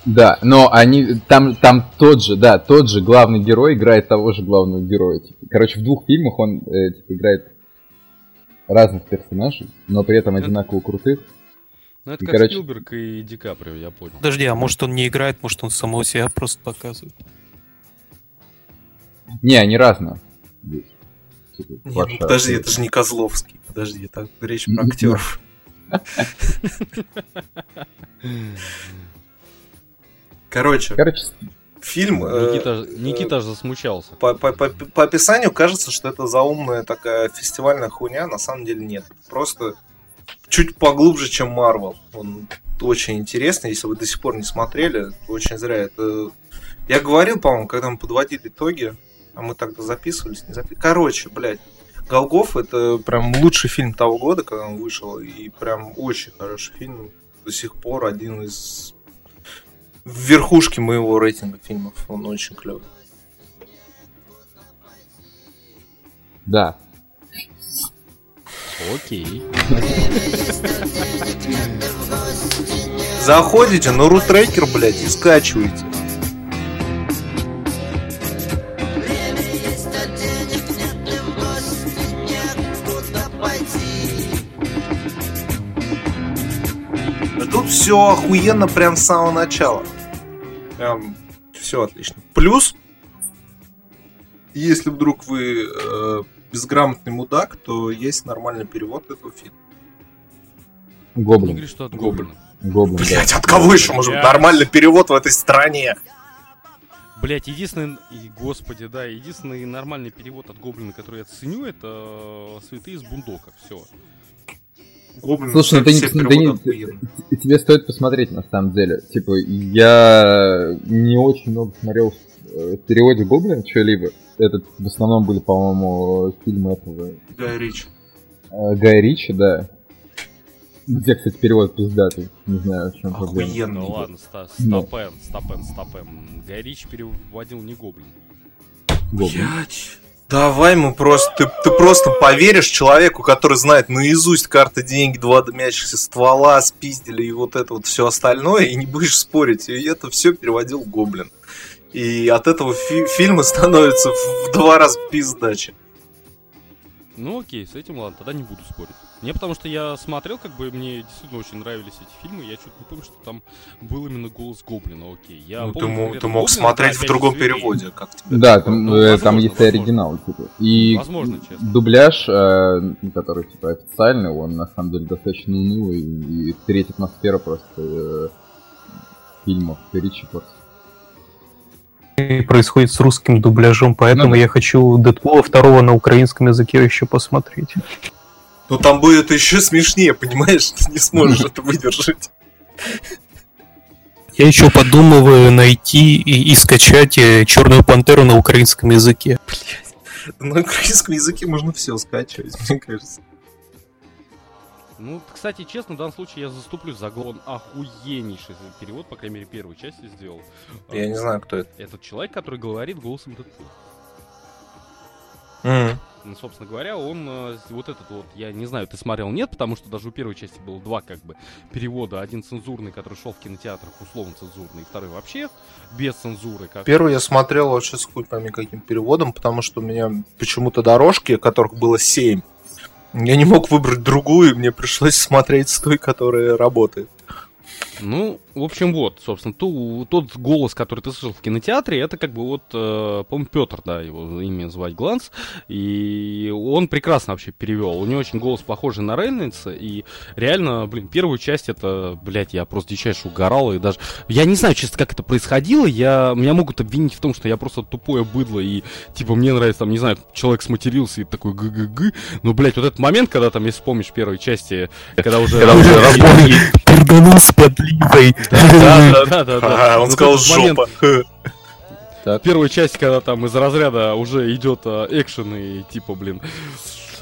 Да, но они там там тот же, да, тот же главный герой играет того же главного героя. типа. Короче, в двух фильмах он э, типа, играет разных персонажей, но при этом одинаково крутых. Ну, это И, как короче- Спилберг и Ди Каприо, я понял. Подожди, а может он не играет, может он самого себя просто показывает? Не, они разные. здесь. Не, ваша- ну подожди, это же не Козловский. Подожди, это речь про актеров. Короче, Короче, фильм... э, Никита, Никита аж засмучался. По, по- по- по описанию кажется, что это заумная такая фестивальная хуйня, на самом деле нет. Просто чуть поглубже, чем Марвел. Он очень интересный, если вы до сих пор не смотрели, очень зря. Это... Я говорил, по-моему, когда мы подводили итоги, а мы тогда записывались, не записывались. Короче, блядь, Голгоф это прям лучший фильм того года, когда он вышел, и прям очень хороший фильм. До сих пор один из в верхушке моего рейтинга фильмов. Он очень клевый. да. Окей. Заходите на рутрекер, блядь, и скачиваете. А Тут все охуенно прям с самого начала. Прям все отлично. Плюс, если вдруг вы э, безграмотный мудак, то есть нормальный перевод этого фильма. Гоблин. говори, что от. Гоблин, да. Блять, от кого еще может быть нормальный перевод в этой стране? Блять, единственный, и, господи, да, единственный нормальный перевод от Гоблина, который я ценю, это э, «Святые из Бундока». Все. Гоблин, Слушай, ну ты не- ты не- тебе стоит посмотреть, на самом деле. Типа, я не очень много смотрел в переводе Гоблин что-либо. Это в основном были, по-моему, фильмы этого Гай Ричи. э, Гая Ричи, да. Где, кстати, перевод пиздатый. Не знаю, в чем проблема. Охуенно. Ну ладно, ста- стопэм, стопэм, стопэм. Гай Ричи переводил не Гоблин. Гоблин. Блядь. Давай мы просто... Ты, ты просто поверишь человеку, который знает наизусть карты деньги, два дымящихся ствола, спиздили и вот это вот все остальное, и не будешь спорить. И это все переводил Гоблин. И от этого фи- фильмы становятся в два раза пиздаче. Ну окей, с этим ладно, тогда не буду спорить. Не потому что я смотрел, как бы мне действительно очень нравились эти фильмы, я что-то не помню, что там был именно голос Гоблина, окей. Я Ну, ты, помню мог, конкретно ты мог Гоблина, смотреть да, в другом зверей. переводе, как тебе. Да, там, Ну, э, возможно, там есть и возможно. оригинал, типа. И Возможно, честно. дубляж, э, который, типа, официальный, он, на самом деле, достаточно унылый, и треть атмосфера просто э, фильмов просто. Происходит с русским дубляжом, поэтому Ну да. я хочу Дэдпула второго на украинском языке еще посмотреть. Ну там будет еще смешнее, понимаешь? Ты не сможешь это выдержать. Я еще подумываю найти и, и скачать э, Черную пантеру на украинском языке. На украинском языке можно все скачивать, мне кажется. Ну, кстати, честно, в данном случае я заступлюсь за Гол. Он охуеннейший перевод, по крайней мере, первой части сделал. Я не знаю, кто это. Этот человек, который говорит голосом Дэдпула. Ну, собственно говоря, он э, вот этот вот, я не знаю, ты смотрел, нет, потому что даже у первой части было два как бы перевода. Один цензурный, который шел в кинотеатрах, условно цензурный, и второй вообще без цензуры. Как... Первый я смотрел вообще с хуй пойми каким переводом, потому что у меня почему-то дорожки, которых было семь. Я не мог выбрать другую, мне пришлось смотреть с той, которая работает. Ну, в общем, вот, собственно, ту- тот голос, который ты слышал в кинотеатре, это как бы вот, э, по-моему, Петр, да, его имя звать Гланс, и он прекрасно вообще перевел. У него очень голос похожий на Рейнольдса, и реально, блин, первую часть это, блядь, я просто дичайше угорал, и даже... Я не знаю, честно, как это происходило, я... меня могут обвинить в том, что я просто тупое быдло, и, типа, мне нравится, там, не знаю, человек сматерился и такой г-г-г, но, блядь, вот этот момент, когда там, если помнишь, первой части, когда уже... Когда уже разбойник перданул с подливой. Да, да, да, да. А, он Вот сказал жопа. В первой части, когда там из разряда уже идет а, экшен и типа, блин,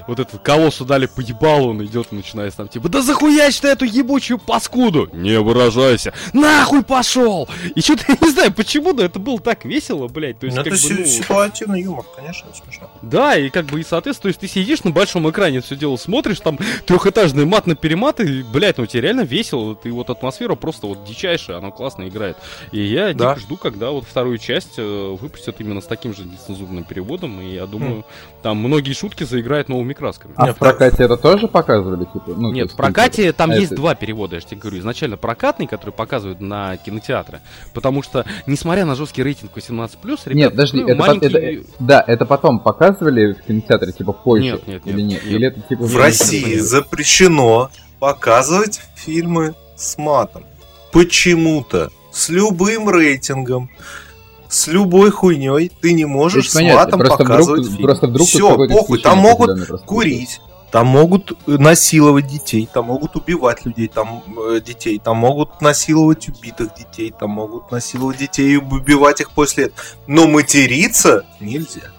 вот этот колоссу дали по ебалу, он идет и начинает там типа, да захуячь ты эту ебучую паскуду! Не выражайся! Нахуй пошел! И что-то я не знаю, почему, но это было так весело, блядь. То есть, Ну, как это бы, ну, ситуативный юмор, конечно, смешно. да, и как бы, и соответственно, то есть ты сидишь на большом экране, все дело смотришь, там трехэтажный мат на перемат, и, блядь, ну тебе реально весело, ты вот атмосфера просто вот дичайшая, она классно играет. И я Да. дико жду, когда вот вторую часть э, выпустят именно с таким же нецензурным переводом, и я думаю, там многие шутки заиграют новыми красками. А Нет, в прокате это тоже показывали, типа? Ну, Нет, есть, в прокате там а есть это- два перевода, я же тебе говорю. Изначально прокатный, который показывают на кинотеатры. Потому что, несмотря на жесткий рейтинг 18+, ребят, Нет, подожди, ну, это, по- маленький- это- да, это потом показывали в кинотеатре, типа позже? Нет, нет, нет, или нет? нет. Или это типа В России запрещено показывать фильмы с матом. Почему-то. С любым рейтингом. С любой хуйней ты не можешь Это с понятно, матом просто вдруг- показывать фильм. просто вдруг Все, похуй, там могут курить, там могут насиловать детей, там могут убивать людей, там э, детей, там могут насиловать убитых детей, там могут насиловать детей и убивать их после этого. Но материться нельзя.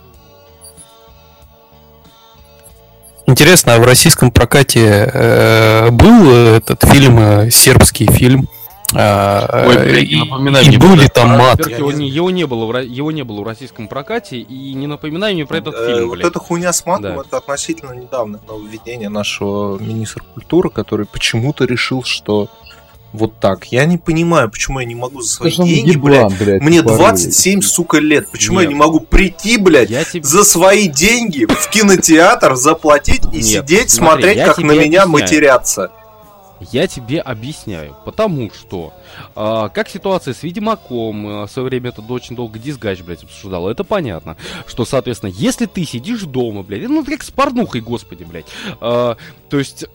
Интересно, а в российском прокате э, был этот фильм, э, сербский фильм? А, Ой, э, блядь, напоминай и мне был про ли это. там мат? Во-первых, Его, не, его, не было в, его не было в российском прокате, и не напоминай мне про этот Э, фильм, вот блядь. эта хуйня с матом, Да. это относительно недавнее нововведение нашего министра культуры, который почему-то решил, что вот так. Я не понимаю, почему я не могу за свои деньги, блядь. еблан, блядь, Мне тупорылый. 27, сука, лет. Почему я Нет. не могу прийти, блядь, Я тебе... за свои деньги в кинотеатр заплатить и Нет, сидеть, смотри, смотреть, я как на меня объясняю. матерятся? Я тебе объясняю, потому что а, как ситуация с Ведьмаком, а, в свое время это очень долго дисгач, блядь, обсуждал, это понятно, что, соответственно, если ты сидишь дома, блядь, ну, как с порнухой, господи, блядь, а, то есть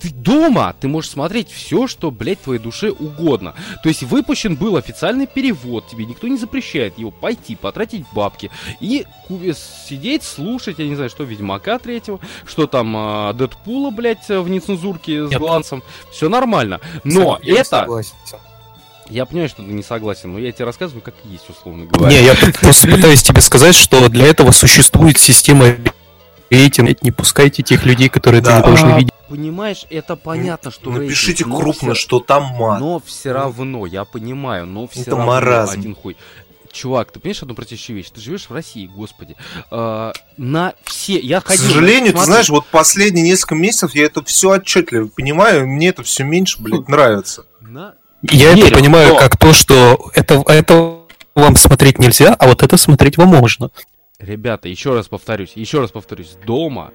ты дома, ты можешь смотреть все, что, блядь, твоей душе угодно. То есть выпущен был официальный перевод, тебе никто не запрещает его пойти, потратить бабки и сидеть, слушать, я не знаю, что Ведьмака третьего, что там а, Дэдпула, блядь, в нецензурке с Нет. глансом. Все нормально. Но Я это... согласен. Я понимаю, что ты не согласен, но я тебе рассказываю, как есть, условно говоря. Не, я просто пытаюсь тебе сказать, что для этого существует система рейтинга. Не пускайте тех людей, которые Да. ты не должен А, видеть. Понимаешь, это понятно, что Напишите рейтинг, но крупно, всё- что там мат. Но все равно, я понимаю, но все Это равно маразм. один хуй. чувак, ты понимаешь одну простейшую вещь? Ты живешь в России, господи. А, на все... Я К ходил... сожалению, ты смотри, знаешь, вот последние несколько месяцев я это все отчетливо понимаю, и мне это все меньше, блядь, нравится. на- Я Верю, это понимаю но- как то, что это, это вам смотреть нельзя, а вот это смотреть вам можно. Ребята, еще раз повторюсь, еще раз повторюсь. Дома,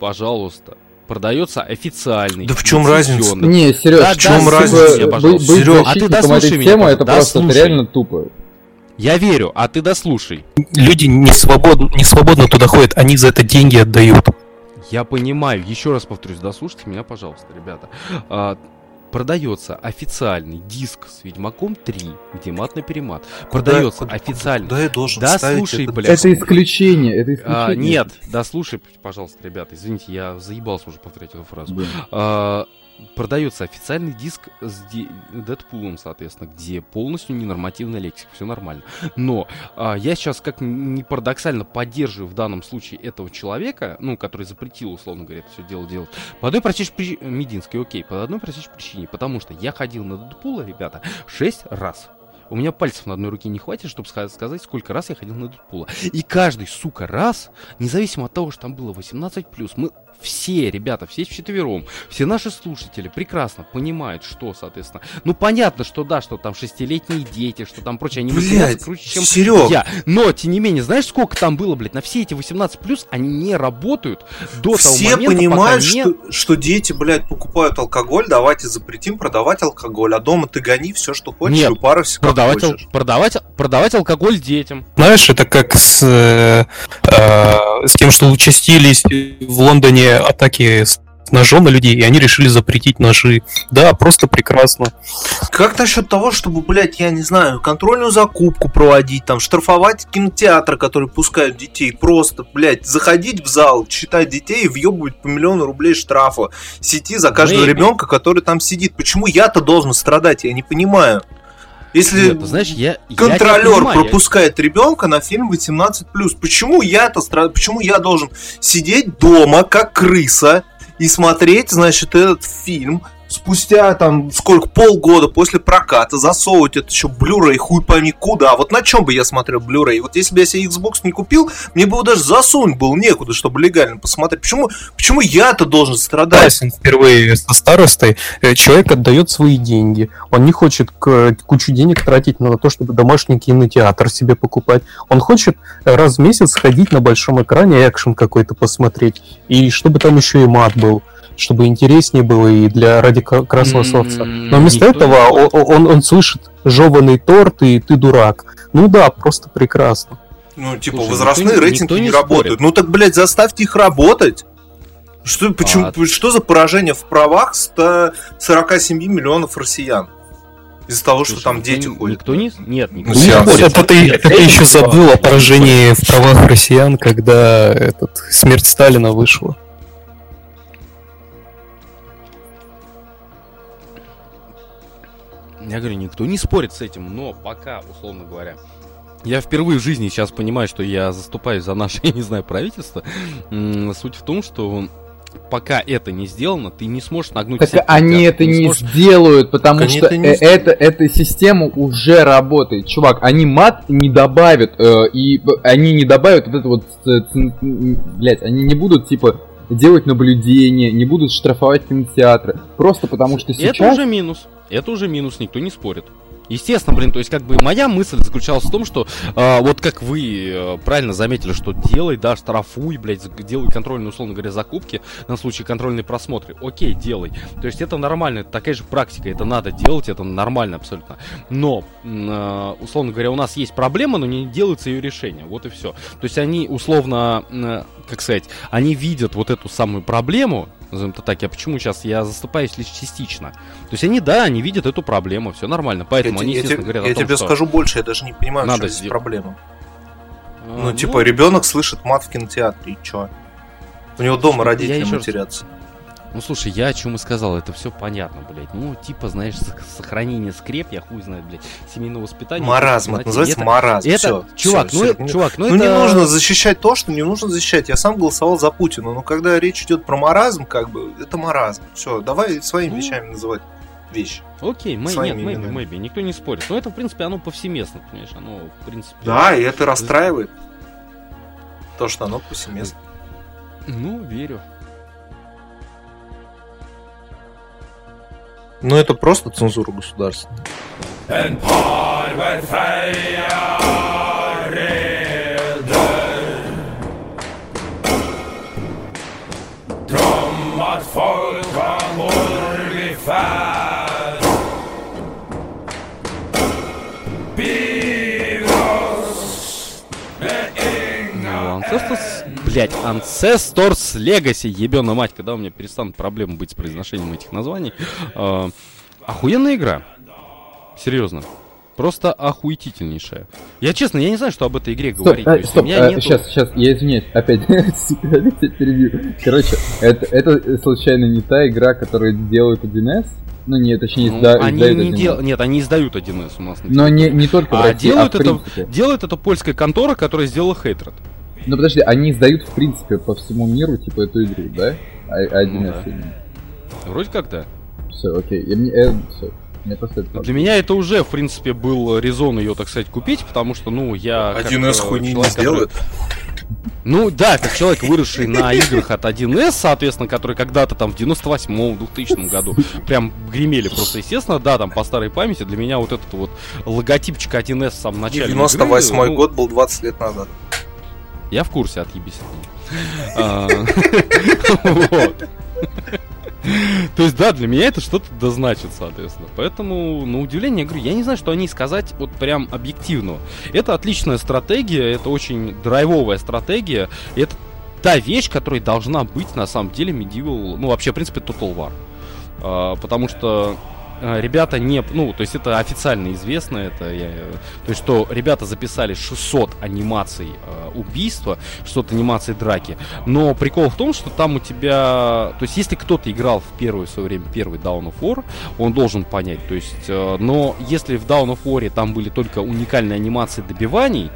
пожалуйста, продается официальный. Да в чем разница? Не, Сереж, Да, в чем разница тебе, пожалуйста. Серёг, а ты дослушай меня, темы, это просто дослушай. реально тупо. Я верю, а ты дослушай. Люди не свободно, не свободно туда ходят, они за это деньги отдают. Я понимаю, еще раз повторюсь, дослушайте меня, пожалуйста, ребята. А, продается официальный диск с Ведьмаком 3, где мат на перемат. Продается Куда- официально. Да, я должен Да ставить слушай, это- блядь. Это исключение, это исключение. А, нет, дослушай, пожалуйста, ребята, извините, я заебался уже повторять эту фразу. Блин. А, продается официальный диск с Дэдпулом, соответственно, где полностью ненормативная лексика, все нормально. Но а, я сейчас, как ни парадоксально, поддерживаю в данном случае этого человека, ну, который запретил, условно говоря, это все дело делать, по одной простейшей причине, Мединской, окей, по одной простейшей причине, потому что я ходил на Дэдпула, ребята, шесть раз. У меня пальцев на одной руке не хватит, чтобы ска- сказать, сколько раз я ходил на Дэдпула. И каждый, сука, раз, независимо от того, что там было 18+, мы все, ребята, все вчетвером, все наши слушатели прекрасно понимают, что, соответственно. Ну, понятно, что да, что там шестилетние дети, что там прочее, они Блядь, круче, чем Серег, я. Но, тем не менее, знаешь, сколько там было, блядь, на все эти 18+, они не работают до все того момента, понимают, пока не... что, что дети, блядь, покупают алкоголь, давайте запретим продавать алкоголь, а дома ты гони все, что хочешь, Нет, и упарывайся как Продавать, ал- продавать, продавать алкоголь детям. Знаешь, это как с, э, э, с тем, что участились в Лондоне атаки с ножом на людей, и они решили запретить ножи. Да, просто прекрасно. Как насчет того, чтобы, блядь, я не знаю, контрольную закупку проводить, там, штрафовать кинотеатры, которые пускают детей, просто, блядь, заходить в зал, читать детей и въебывать по миллиону рублей штрафа сети за каждого Maybe. ребенка, который там сидит. Почему я-то должен страдать, я не понимаю. Если Нет, ты знаешь, я... контролер я- пропускает ребенка на фильм 18+, почему я-то почему я должен сидеть дома, как крыса, и смотреть, значит, этот фильм спустя там сколько, полгода после проката, засовывать это еще Blu-ray хуй пойми куда. Вот на чем бы я смотрел Blu-ray? Вот если бы я себе Xbox не купил, мне бы его даже засунуть было некуда, чтобы легально посмотреть. Почему, почему я-то должен страдать? Согласен впервые со старостой. Э, Человек отдает свои деньги. Он не хочет к- кучу денег тратить на то, чтобы домашний кинотеатр себе покупать. Он хочет э, раз в месяц ходить на большом экране экшен какой-то посмотреть. И чтобы там еще и мат был. Чтобы интереснее было и для ради красного словца. Но вместо Никто этого о- спорит. о- он, он слышит жеванный торт и ты дурак. Ну да, просто прекрасно. Ну, типа, Слушай, возрастные никто рейтинги никто не, не работают. спорит. Ну так, блядь, заставьте их работать. Что, почему, А- что за поражение в правах 147 миллионов россиян? Из-за того, что там никто дети не- ходят. Никто не... Нет, никто Ну, не спорит. Это ты, это ты еще забыл о поражении в правах россиян, когда этот, смерть Сталина вышла. Я говорю, никто не спорит с этим, но пока, условно говоря, я впервые в жизни сейчас понимаю, что я заступаюсь за наше, я не знаю, правительство. Суть в том, что пока это не сделано, ты не сможешь нагнуть... Так все они это не сможешь- сделают, потому Они что это не э, это, эта система уже работает. Чувак, они мат не добавят, э, и они не добавят вот это вот, блядь, они не будут, типа, делать наблюдения, не будут штрафовать кинотеатры. Просто потому что Это сейчас... уже минус. Это уже минус, никто не спорит. Естественно, блин, то есть как бы моя мысль заключалась в том, что э, вот как вы э, правильно заметили, что делай, да, штрафуй, блядь, делай контрольные, условно говоря, закупки на случай контрольной просмотры. Окей, делай. То есть это нормально, это такая же практика, это надо делать, это нормально абсолютно. Но, э, условно говоря, у нас есть проблема, но не делается ее решение. Вот и все. То есть они условно, э, как сказать, они видят вот эту самую проблему, назовем это так, я почему сейчас, я заступаюсь лишь частично. То есть они, да, они видят эту проблему, все нормально. Я, Поэтому те- они, я естественно, те- говорят я о том, тебе что... скажу больше, я даже не понимаю, Надо что здесь сделать. проблема. а, Ну, типа, ребенок слышит мат в кинотеатре, и чё? У него дома Я родители ещё раз- матерятся. Ну, слушай, я о чем и сказал, это все понятно, блядь. Ну, типа, знаешь, сох- сохранение скреп, я хуй знает, блядь, семейного воспитания. Маразм, это называется это- маразм. Это, Всё, чувак, всё, ну, не- чувак, ну, Ну, не это... нужно защищать то, что не нужно защищать. Я сам голосовал за Путина, но когда речь идет про маразм, как бы, это маразм. Все, давай своими Ну, вещами называть. вещь. Окей, Своими нет, maybe, maybe, никто не спорит. Но это, в принципе, оно повсеместно, понимаешь, оно, в принципе... Да, и это расстраивает. То, что оно повсеместно. Ну, верю. Ну, это просто цензура государственная. Ну, Блять, Ancestors Legacy, ебёна мать, когда у меня перестанут проблемы быть с произношением этих названий. Э, охуенная игра. Серьезно. Просто охуетительнейшая. Я честно, я не знаю, что об этой игре Стоп, говорить. Э, есть стоп, э, нету- сейчас, сейчас, я извиняюсь, опять, перебью. Короче, это, это случайно не та игра, которую делают 1С? Ну, нет, точнее, Ну, изда- они издает не 1С. дел... Нет, они издают 1С у нас. на Но не, не только в А России, делают а в это, принципе. делает это польская контора, которая сделала Hatred. Ну, подожди, они издают, в принципе, по всему миру, типа, эту игру, да? А, 1С Ну да. Вроде как да. Все, окей. Я, мне, э, всё. Мне просто это Для меня это уже, в принципе, был резон ее, так сказать, купить, потому что, ну, я... как, 1С э, хуйни не сделает. Ну да, как человек, выросший на играх от 1С, соответственно, которые когда-то там в 98-м, 2000 году прям гремели просто, естественно, да, там по старой памяти, для меня вот этот вот логотипчик 1С в самом начале игры, 98 ну, год был 20 лет назад. Я в курсе, отъебись. А, вот. То есть, да, для меня это что-то да значит, соответственно. Поэтому, на удивление, я говорю, я не знаю, что о ней сказать вот прям объективного. Это отличная стратегия, это очень драйвовая стратегия. Это та вещь, которая должна быть на самом деле Medieval, ну вообще, в принципе, Total War. А, потому что ребята не, ну, то есть это официально известно, это я, то есть что ребята записали 600 анимаций э, убийства, 600 анимаций драки, но прикол в том, что там у тебя, то есть если кто-то играл в первый в свое время первый Down of War, он должен понять, то есть, э, но если в Down of War там были только уникальные анимации добиваний,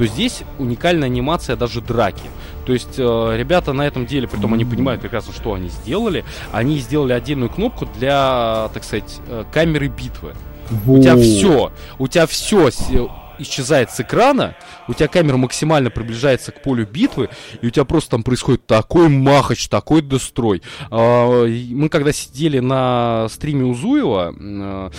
то здесь уникальная анимация даже драки. То есть э, ребята на этом деле, притом они понимают прекрасно, что они сделали, они сделали отдельную кнопку для, так сказать, э, камеры битвы. У тебя все, у тебя все исчезает с экрана, у тебя камера максимально приближается к полю битвы, и у тебя просто там происходит такой махач, такой дестрой. А, Мы когда сидели на стриме у Зуева, э,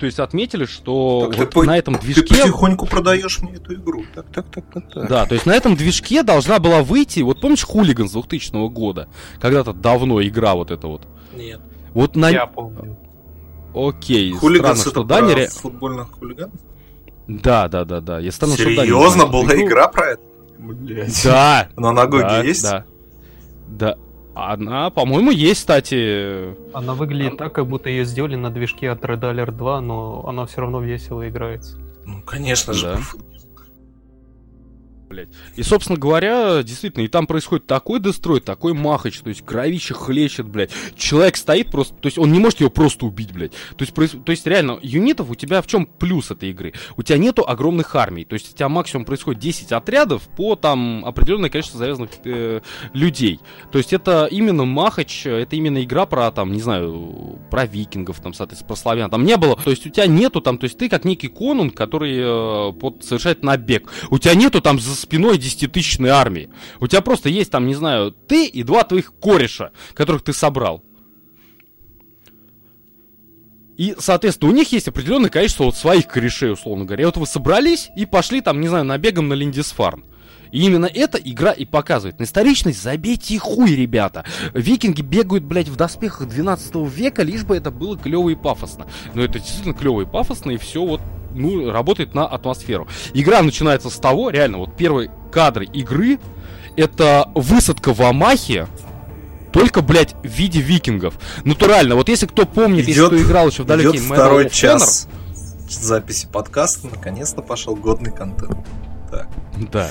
то есть отметили, что Так ты вот по- на этом Ты движке... потихоньку продаешь мне эту игру. Так, так, так, так, так. Да, то есть на этом движке должна была выйти, вот помнишь Хулиган с 2000 года? Когда-то давно игра вот эта вот. Нет. Вот на... Я помню. Окей, Хулиганс странно, это что Даня... про ре- футбольных хулиганов? Да, да, да, да. Я не Серьезно, была игру. игра про это? Блять. Да. На Нагоге да, есть? Да. Да. Она, по-моему, есть, кстати. Она выглядит так, как будто ее сделали на движке от Red Alert 2, но она все равно весело играется. Ну, конечно же. Да. И, собственно говоря, действительно, и там происходит такой дестрой, такой махач, то есть кровище хлещет, блядь. Человек стоит просто, то есть он не может его просто убить, блядь. То есть, проис- то есть реально, юнитов у тебя в чем плюс этой игры? У тебя нету огромных армий, то есть у тебя максимум происходит 10 отрядов по там определенное количество завязанных э, людей. То есть это именно махач, это именно игра про там, не знаю, про викингов, там, соответственно, про славян. Там не было, то есть у тебя нету там, то есть ты как некий конунг, который э, под- совершает набег. У тебя нету там за спиной 10-тысячной армии. У тебя просто есть там, не знаю, ты и два твоих кореша, которых ты собрал. И, соответственно, у них есть определенное количество вот своих корешей, условно говоря. И вот вы собрались и пошли там, не знаю, набегом на Линдисфарн. И именно эта игра и показывает. На историчность забейте хуй, ребята. Викинги бегают, блядь, в доспехах 12 века, лишь бы это было клево и пафосно. Но это действительно клево и пафосно, и все вот, ну, работает на атмосферу. Игра начинается с того, реально, вот первые кадры игры, это высадка в Амахе, только, блядь, в виде викингов. Натурально, вот если кто помнит, если Идет, кто играл еще в далекий идет второй of Honor, час записи подкаста. Наконец-то пошел годный контент. Так. Да.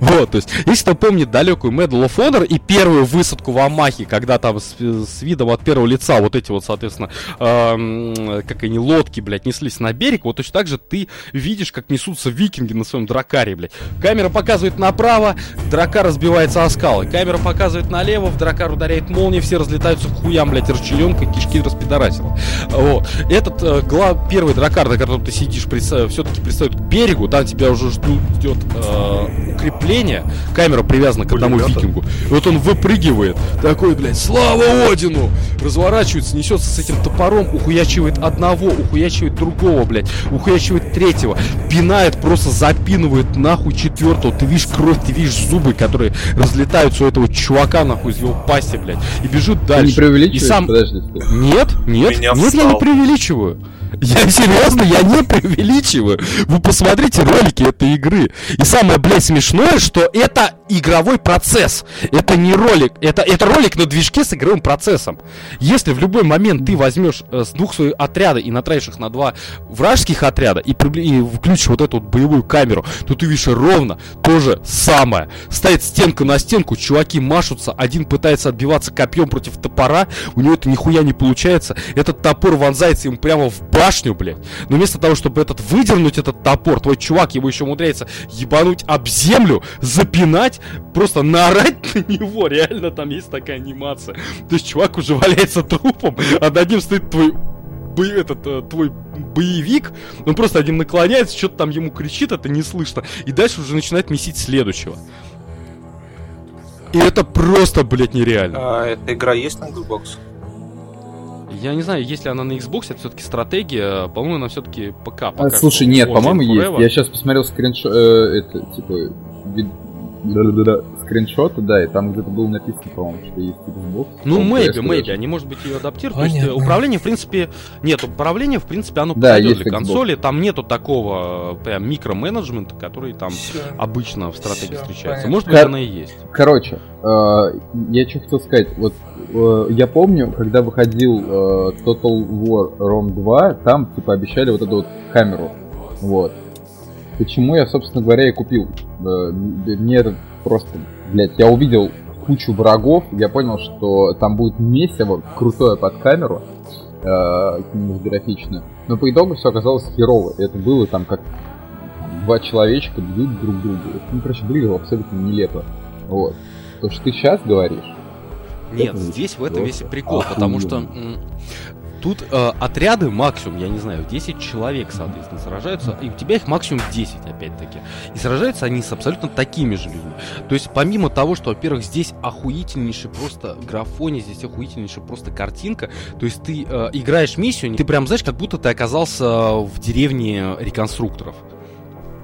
вот, то есть, если кто помнит далекую Medal of Honor и первую высадку в Амахе, когда там с, видом от первого лица вот эти вот, соответственно, как они, лодки, блядь, неслись на берег, вот точно так же ты видишь, как несутся викинги на своем дракаре, блядь. Камера показывает направо, дракар разбивается о скалы. Камера показывает налево, в дракар ударяет молния, все разлетаются к хуям, блядь, расчлененка, кишки распидорасила. Вот. Этот э, гла- первый дракар, на котором ты сидишь, все-таки пристает к берегу, там тебя уже ждут, ждет э, укрепление, камера привязана к одному Пулемёта. викингу. И вот он выпрыгивает, такой, блядь, слава Одину! Разворачивается, несется с этим топором, ухуячивает одного, ухуячивает другого, блядь, ухуячивает третьего, пинает, просто запинывает нахуй четвертого. Ты видишь кровь, ты видишь зубы, которые разлетаются у этого чувака, нахуй, из его пасти, блядь, и бежит Ты не дальше. преувеличиваешь? И сам- Подожди, стой. Нет, нет, Меня нет, я не встал. преувеличиваю. Я серьезно, я не преувеличиваю. Вы посмотрите ролики этой игры. И самое, блядь, смешное, что это игровой процесс. Это не ролик. Это, это ролик на движке с игровым процессом. Если в любой момент ты возьмешь э, с двух своих отряда и натравишь их на два вражеских отряда и, и включишь вот эту вот боевую камеру, то ты видишь ровно то же самое. Стоит стенка на стенку, чуваки машутся, один пытается отбиваться копьем против топора, у него это нихуя не получается. Этот топор вонзается ему прямо в башню, блядь. Но вместо того, чтобы этот выдернуть этот топор, твой чувак его еще умудряется ебануть об землю, запинать, просто наорать на него. Реально там есть такая анимация. То есть чувак уже валяется трупом, а над ним стоит твой бо- этот э, твой боевик, он просто один наклоняется, что-то там ему кричит, это не слышно, и дальше уже начинает месить следующего. И это просто, блядь, нереально. А эта игра есть на Xbox? Я не знаю, если она на Xbox, это все-таки стратегия, по-моему, она все-таки ПК. А, пока слушай, что. нет, по-моему, есть. Я сейчас посмотрел скриншот, э, это, типа, вид- скриншоты, да, и там где-то было написано, по-моему, что есть Xbox. Ну, maybe, maybe, они, может быть, ее адаптируют. То есть, э, Понятно. управление, в принципе, нет, управление, в принципе, оно Да, подойдет для Xbox. консоли. Там нету такого э, прям микроменеджмента, который там Всё. обычно в стратегии Всё, встречается. понятно. Может быть, Кор- она и есть. Короче, э, я что хотел сказать, вот э, я помню, когда выходил э, Total War Rome 2, там типа обещали вот эту вот камеру, вот. Почему я, собственно говоря, и купил? Э, мне это просто, блядь, я увидел кучу врагов, я понял, что там будет месиво крутое под камеру, э, но по итогу все оказалось херово. Это было там как два человечка бьют друг друга. Ну, короче, выглядело абсолютно нелепо. Вот. То, что ты сейчас говоришь, Нет, здесь в этом весь прикол, потому что тут э, отряды максимум, я не знаю, 10 человек, соответственно, сражаются, и у тебя их максимум 10, опять-таки. И сражаются они с абсолютно такими же людьми. То есть, помимо того, что, во-первых, здесь охуительнейший просто графоне, здесь охуительнейшая просто картинка, то есть ты э, играешь миссию, ты прям, знаешь, как будто ты оказался в деревне реконструкторов.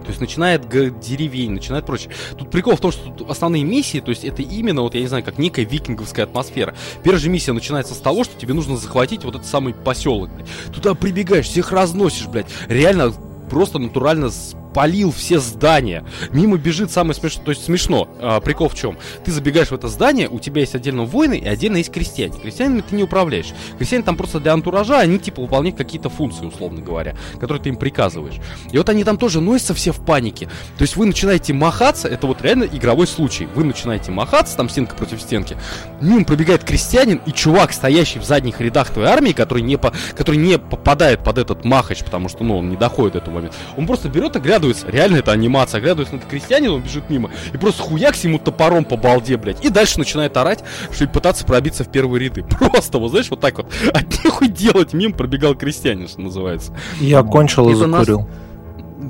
То есть начинает деревень, начинает прочее. Тут прикол в том, что тут основные миссии, то есть это именно, вот я не знаю, как некая викинговская атмосфера. Первая же миссия начинается с того, что тебе нужно захватить вот этот самый поселок. Туда прибегаешь, всех разносишь, блядь. Реально просто натурально спалил все здания. Мимо бежит самое смешное, то есть смешно. А, прикол в чем? Ты забегаешь в это здание, у тебя есть отдельно воины и отдельно есть крестьяне. Крестьянами ты не управляешь. Крестьяне там просто для антуража, они типа выполняют какие-то функции, условно говоря, которые ты им приказываешь. И вот они там тоже носятся все в панике. То есть вы начинаете махаться, это вот реально игровой случай. Вы начинаете махаться, там стенка против стенки. Мимо пробегает крестьянин и чувак, стоящий в задних рядах твоей армии, который не, по, который не попадает под этот махач, потому что, ну, он не доходит до этого момента. Он просто берет, оглядывается, реально это анимация, оглядывается на этого крестьянина, он бежит мимо, и просто хуякс ему топором по балде, блядь. И дальше начинает орать, что и пытаться пробиться в первые ряды. Просто, вот знаешь, вот так вот. От нехуй делать, мимо пробегал крестьянин, что называется. Я кончил и нас- закурил.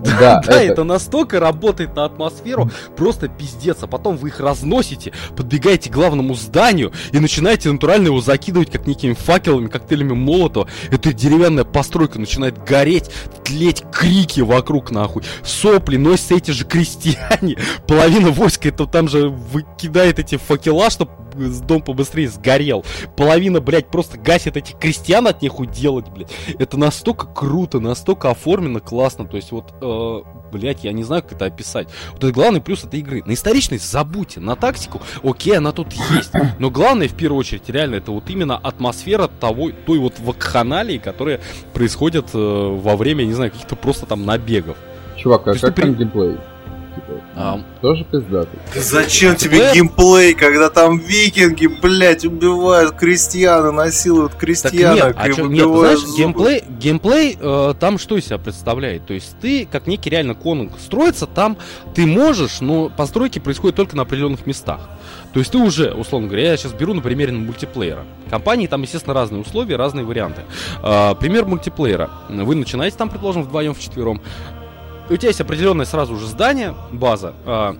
Да, Да, это- это настолько работает на атмосферу, просто пиздец. А потом вы их разносите, подбегаете к главному зданию и начинаете натурально его закидывать как некими факелами, коктейлями Молотова. Эта деревянная постройка начинает гореть, тлеть, крики вокруг нахуй. Сопли носятся эти же крестьяне. Половина войска это там же выкидает эти факела, чтобы дом побыстрее сгорел. Половина, блядь, просто гасит этих крестьян от них уделать, блядь. Это настолько круто, настолько оформлено классно. То есть вот, э, блядь, я не знаю, как это описать. Вот это главный плюс этой игры. На историчность забудьте, на тактику, окей, она тут есть. Но главное, в первую очередь, реально, это вот именно атмосфера того, той вот вакханалии, которая происходит э, во время, не знаю, каких-то просто там набегов. чувак, а как ты там при- геймплей? Типа, А, тоже пиздатый. Зачем тебе Мультиплеер? геймплей, когда там викинги, блядь, убивают крестьян, насилуют Так крестьянок нет, а чё- нет, знаешь, зубы? геймплей, геймплей э, там что из себя представляет? То есть ты, как некий реально конунг, строится там ты можешь, но постройки происходят только на определенных местах. То есть ты уже, условно говоря, я сейчас беру на примере мультиплеера. Компании там, естественно, разные условия, разные варианты. А, пример мультиплеера. Вы начинаете там, предположим, вдвоем, вчетвером. У тебя есть определенное сразу же здание, база. А,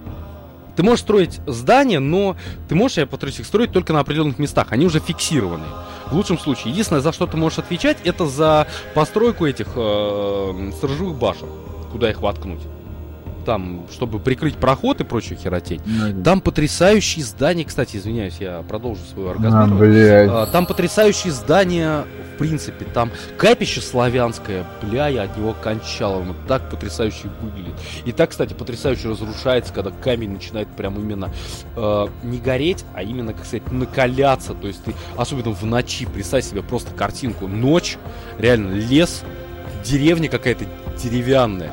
ты можешь строить здание, но ты можешь, я повторюсь, их строить только на определенных местах. Они уже фиксированы. В лучшем случае. Единственное, за что ты можешь отвечать, это за постройку этих э, сторожевых башен. Куда их воткнуть. Там, чтобы прикрыть проход и прочую херотень. Там потрясающие здания, кстати, извиняюсь, я продолжу свою А, оргазм. блядь. А, Там потрясающие здания, в принципе, там капище славянское, бля, я от него кончал, оно так потрясающе выглядит. И так, кстати, потрясающе разрушается, когда камень начинает прям именно э, не гореть, а именно, как сказать, накаляться. То есть ты, особенно в ночи, представь себе просто картинку, ночь, реально лес, деревня какая-то деревянная.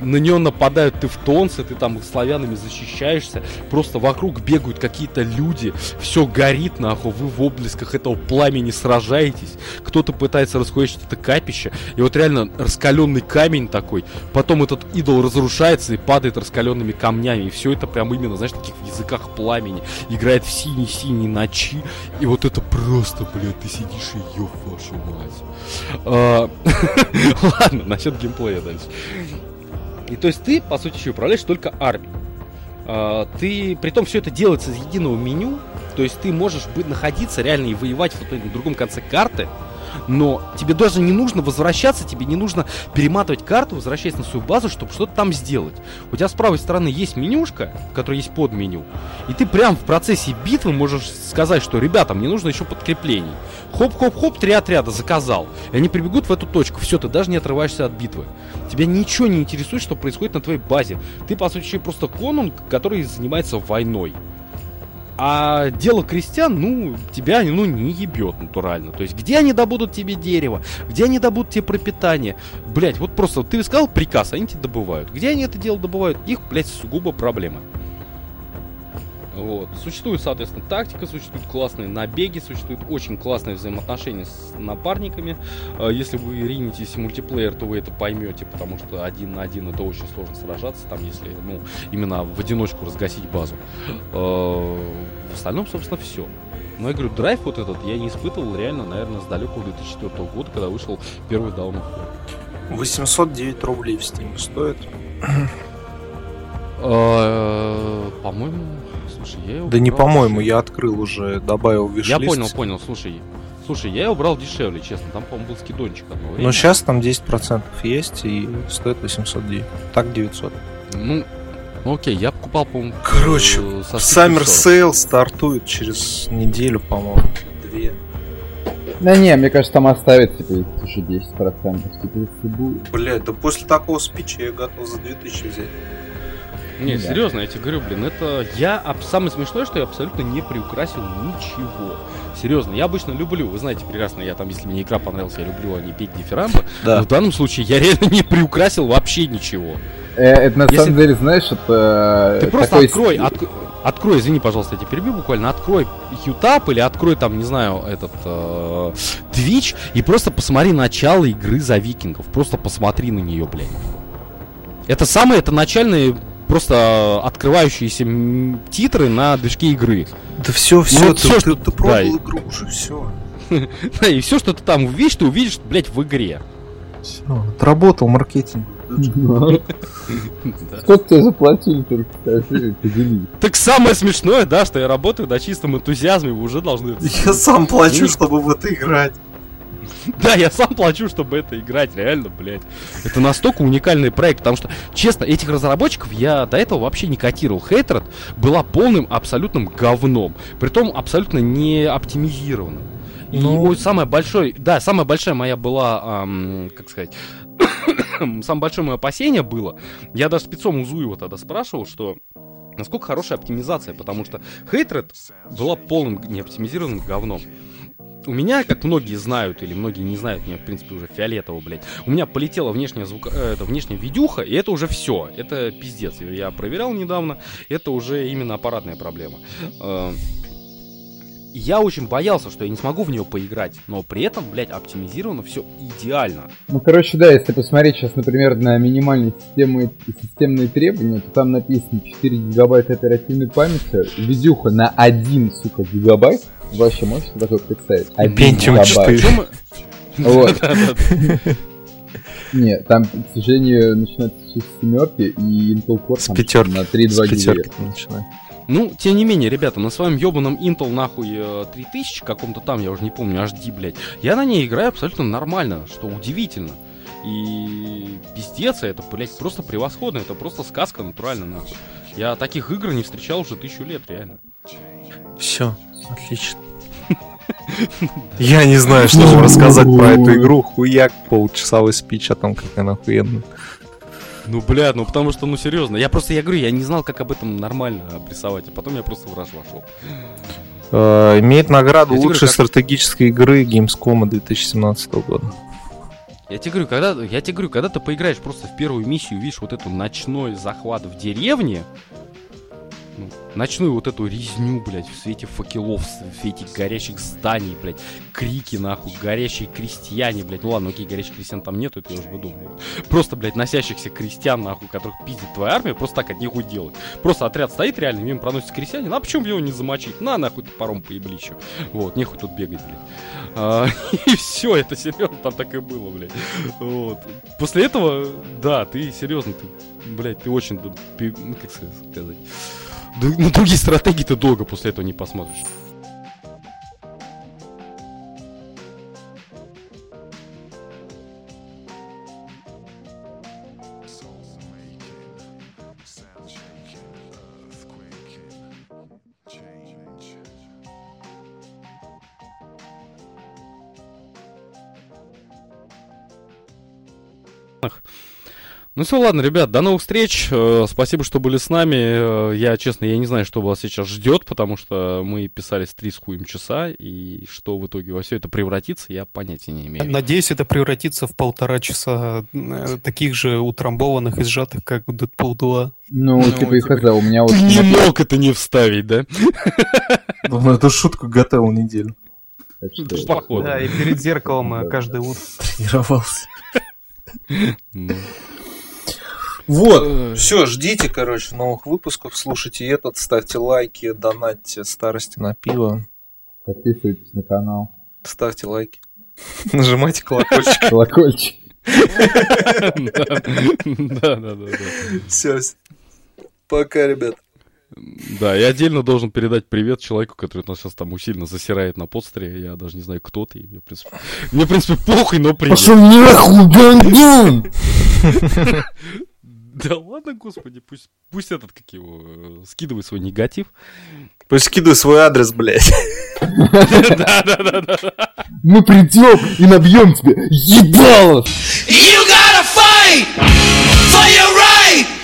На нее нападают тевтонцы, ты там славянами защищаешься. Просто вокруг бегают какие-то люди. Все горит, нахуй. Вы в облесках этого пламени сражаетесь. Кто-то пытается расхуячить это капище. И вот реально раскаленный камень такой. Потом этот идол разрушается и падает раскаленными камнями. И все это прям именно, знаешь, в таких языках пламени. Играет в синей-синей ночи. И вот это просто, блядь, ты сидишь и ёб вашу мать. А, Ладно, насчет геймплея дальше. И то есть ты, по сути, еще управляешь только армией. А, Ты, при том все это делается из единого меню, то есть ты можешь быть, находиться реально и воевать вот на другом конце карты, но тебе даже не нужно возвращаться, тебе не нужно перематывать карту, возвращаясь на свою базу, чтобы что-то там сделать. У тебя с правой стороны есть менюшка, в которой есть подменю, и ты прям в процессе битвы можешь сказать, что, ребята, мне нужно еще подкреплений. Хоп-хоп-хоп, три отряда заказал. И они прибегут в эту точку. Все, ты даже не отрываешься от битвы. Тебя ничего не интересует, что происходит на твоей базе. Ты, по сути, просто конунг, который занимается войной. А дело крестьян, ну, тебя, ну, не ебет натурально. То есть, где они добудут тебе дерево? Где они добудут тебе пропитание? Блять, вот просто ты сказал приказ, они тебе добывают. Где они это дело добывают? Их, блядь, сугубо проблема. Вот. Существует, соответственно, тактика, существуют классные набеги, существуют очень классные взаимоотношения с напарниками. А Если вы ринетесь в мультиплеер, то вы это поймете, потому что один на один это очень сложно сражаться, там, если, ну, именно в одиночку разгасить базу. А, В остальном, собственно, все. Но я говорю, драйв вот этот я не испытывал реально, наверное, с далекого 2004 года, когда вышел первый Down of War. 809 рублей в Steam стоит. А, По-моему, слушай, я его Да не по-моему, дешевле. я открыл уже, добавил в Я понял, понял, слушай. Слушай, я его брал дешевле, честно. Там, по-моему, был скидончик одно время. Но сейчас там 10% есть и стоит 809. Так 900. Ну, ну, окей, я покупал, по-моему, Короче, э, Summer 40. Sale стартует через неделю, по-моему. Две. Да не, мне кажется, там оставят, типа, еще 10%, типа, если будет. Блять, да после такого спича я готов за 2000 взять. Не, Да. серьезно, я тебе говорю, блин, это я самое смешное, что я абсолютно не приукрасил ничего. Серьезно, я обычно люблю, вы знаете прекрасно, я там, если мне игра понравилась, я люблю, а не петь дифирамбы. Но Да. в данном случае я реально не приукрасил вообще ничего. Э, это на самом деле, знаешь, это... Ты просто открой, открой, извини, пожалуйста, я тебя перебью буквально, открой Ютап или открой там, не знаю, этот э, Twitch и просто посмотри начало игры за викингов. Просто посмотри на нее, блядь. Это самые, это начальные просто открывающиеся титры на движке игры. Да все, все, вот ты, всё, ты- что- ты пробовал да, игру уже, все. Да, и все, что ты там увидишь, ты увидишь, блядь, в игре. Отработал маркетинг. Сколько тебе заплатили, только скажи, поделись. Так самое смешное, да, что я работаю на чистом энтузиазме, вы уже должны... Я сам плачу, чтобы в это играть. Да, я сам плачу, чтобы это играть, реально, блядь. Это настолько уникальный проект, потому что, честно, этих разработчиков я до этого вообще не котировал. Хейтерат была полным абсолютным говном, притом абсолютно не оптимизированным. И Ну. самое большое, да, самая большая моя была, ам, как сказать, самое большое мое опасение было, я даже спецом у Зуева тогда спрашивал, что насколько хорошая оптимизация, потому что Хейтред была полным неоптимизированным говном. У меня, как многие знают, или многие не знают, мне, в принципе, уже фиолетово, блядь, у меня полетела внешняя звук, э, это внешняя видюха, и это уже все. Это пиздец. Я проверял недавно, это уже именно аппаратная проблема. Э, я очень боялся, что я не смогу в нее поиграть, но при этом, блядь, оптимизировано все идеально. Ну, короче, да, если посмотреть сейчас, например, на минимальные системы, системные требования, то там написано 4 гигабайта оперативной памяти, видюха на 1, сука, гигабайт. Вообще можете такое представить? Один Pentium гигабайт. 4. Вот. Нет, там, к сожалению, начинается с семерки и Intel Core С пятерки. на С 3.2 пятерки гига. начинаю. Ну, тем не менее, ребята, на своем ебаном Intel нахуй э, 3000 каком-то там, я уже не помню, HD, блядь, я на ней играю абсолютно нормально, что удивительно. И пиздец, это, блядь, просто превосходно, это просто сказка натурально, нахуй. Я таких игр не встречал уже тысячу лет, реально. Все, отлично. Я не знаю, что же рассказать про эту игру. Хуяк, полчасовой спич о том, как она охуенная. Ну, бля, ну потому что, ну серьезно, я просто, я говорю, я не знал, как об этом нормально обрисовать, а потом я просто в раж вошел. Э, Имеет награду лучшей стратегической игры Gamescom 2017 года. Я тебе говорю, когда, я тебе говорю, когда ты поиграешь просто в первую миссию, видишь вот эту ночной захват в деревне, ночную вот эту резню, блядь, в свете факелов, в свете горящих зданий, блядь, крики, нахуй, горящие крестьяне, блядь, ну ладно, окей, горящих крестьян там нету, это я уже выдумываю. Просто, блядь, носящихся крестьян, нахуй, которых пиздит твоя армия, просто так от них делать. Просто отряд стоит реально, мимо проносится крестьянин, а почему его не замочить? На, нахуй, топором поебли еще. Вот, нехуй тут бегать, блядь. А, и все, это серьезно, там так и было, блядь. Вот. После этого, да, ты серьезно, ты, блядь, ты очень, д- пи- ну, как сказать, на другие стратегии ты долго после этого не посмотришь. Ну все, ладно, ребят, до новых встреч. Э, Спасибо, что были с нами. Э, Я, честно, я не знаю, что вас сейчас ждет, потому что мы писались три с хуем часа, и что в итоге во все это превратится, я понятия не имею. Надеюсь, это превратится в полтора часа э, таких же утрамбованных и сжатых, как в Deadpool 2. Ну, Ну, типа и хз, у меня вот... Ты не мог это не вставить, да? Он эту шутку готовил неделю. походу. Да, и перед зеркалом каждое утро. Тренировался. Вот, все, ждите, короче, новых выпусков, слушайте этот, ставьте лайки, донатьте старости на пиво, Подписывайтесь на канал. ставьте лайки, нажимайте колокольчик. Колокольчик. Да, да, да, да. Все, пока, ребят. Да, я отдельно должен передать привет человеку, который нас сейчас там усиленно засирает на подстере. Я даже не знаю, кто ты. Мне, в принципе, мне, в принципе, похуй, но привет. нахуй, гандон! Да ладно, господи, пусть, пусть этот, как его, э, скидывает свой негатив. Пусть скидывай свой адрес, блядь. Да, да, да, да. Мы придем и набьем тебе ебало! You gotta fight for your right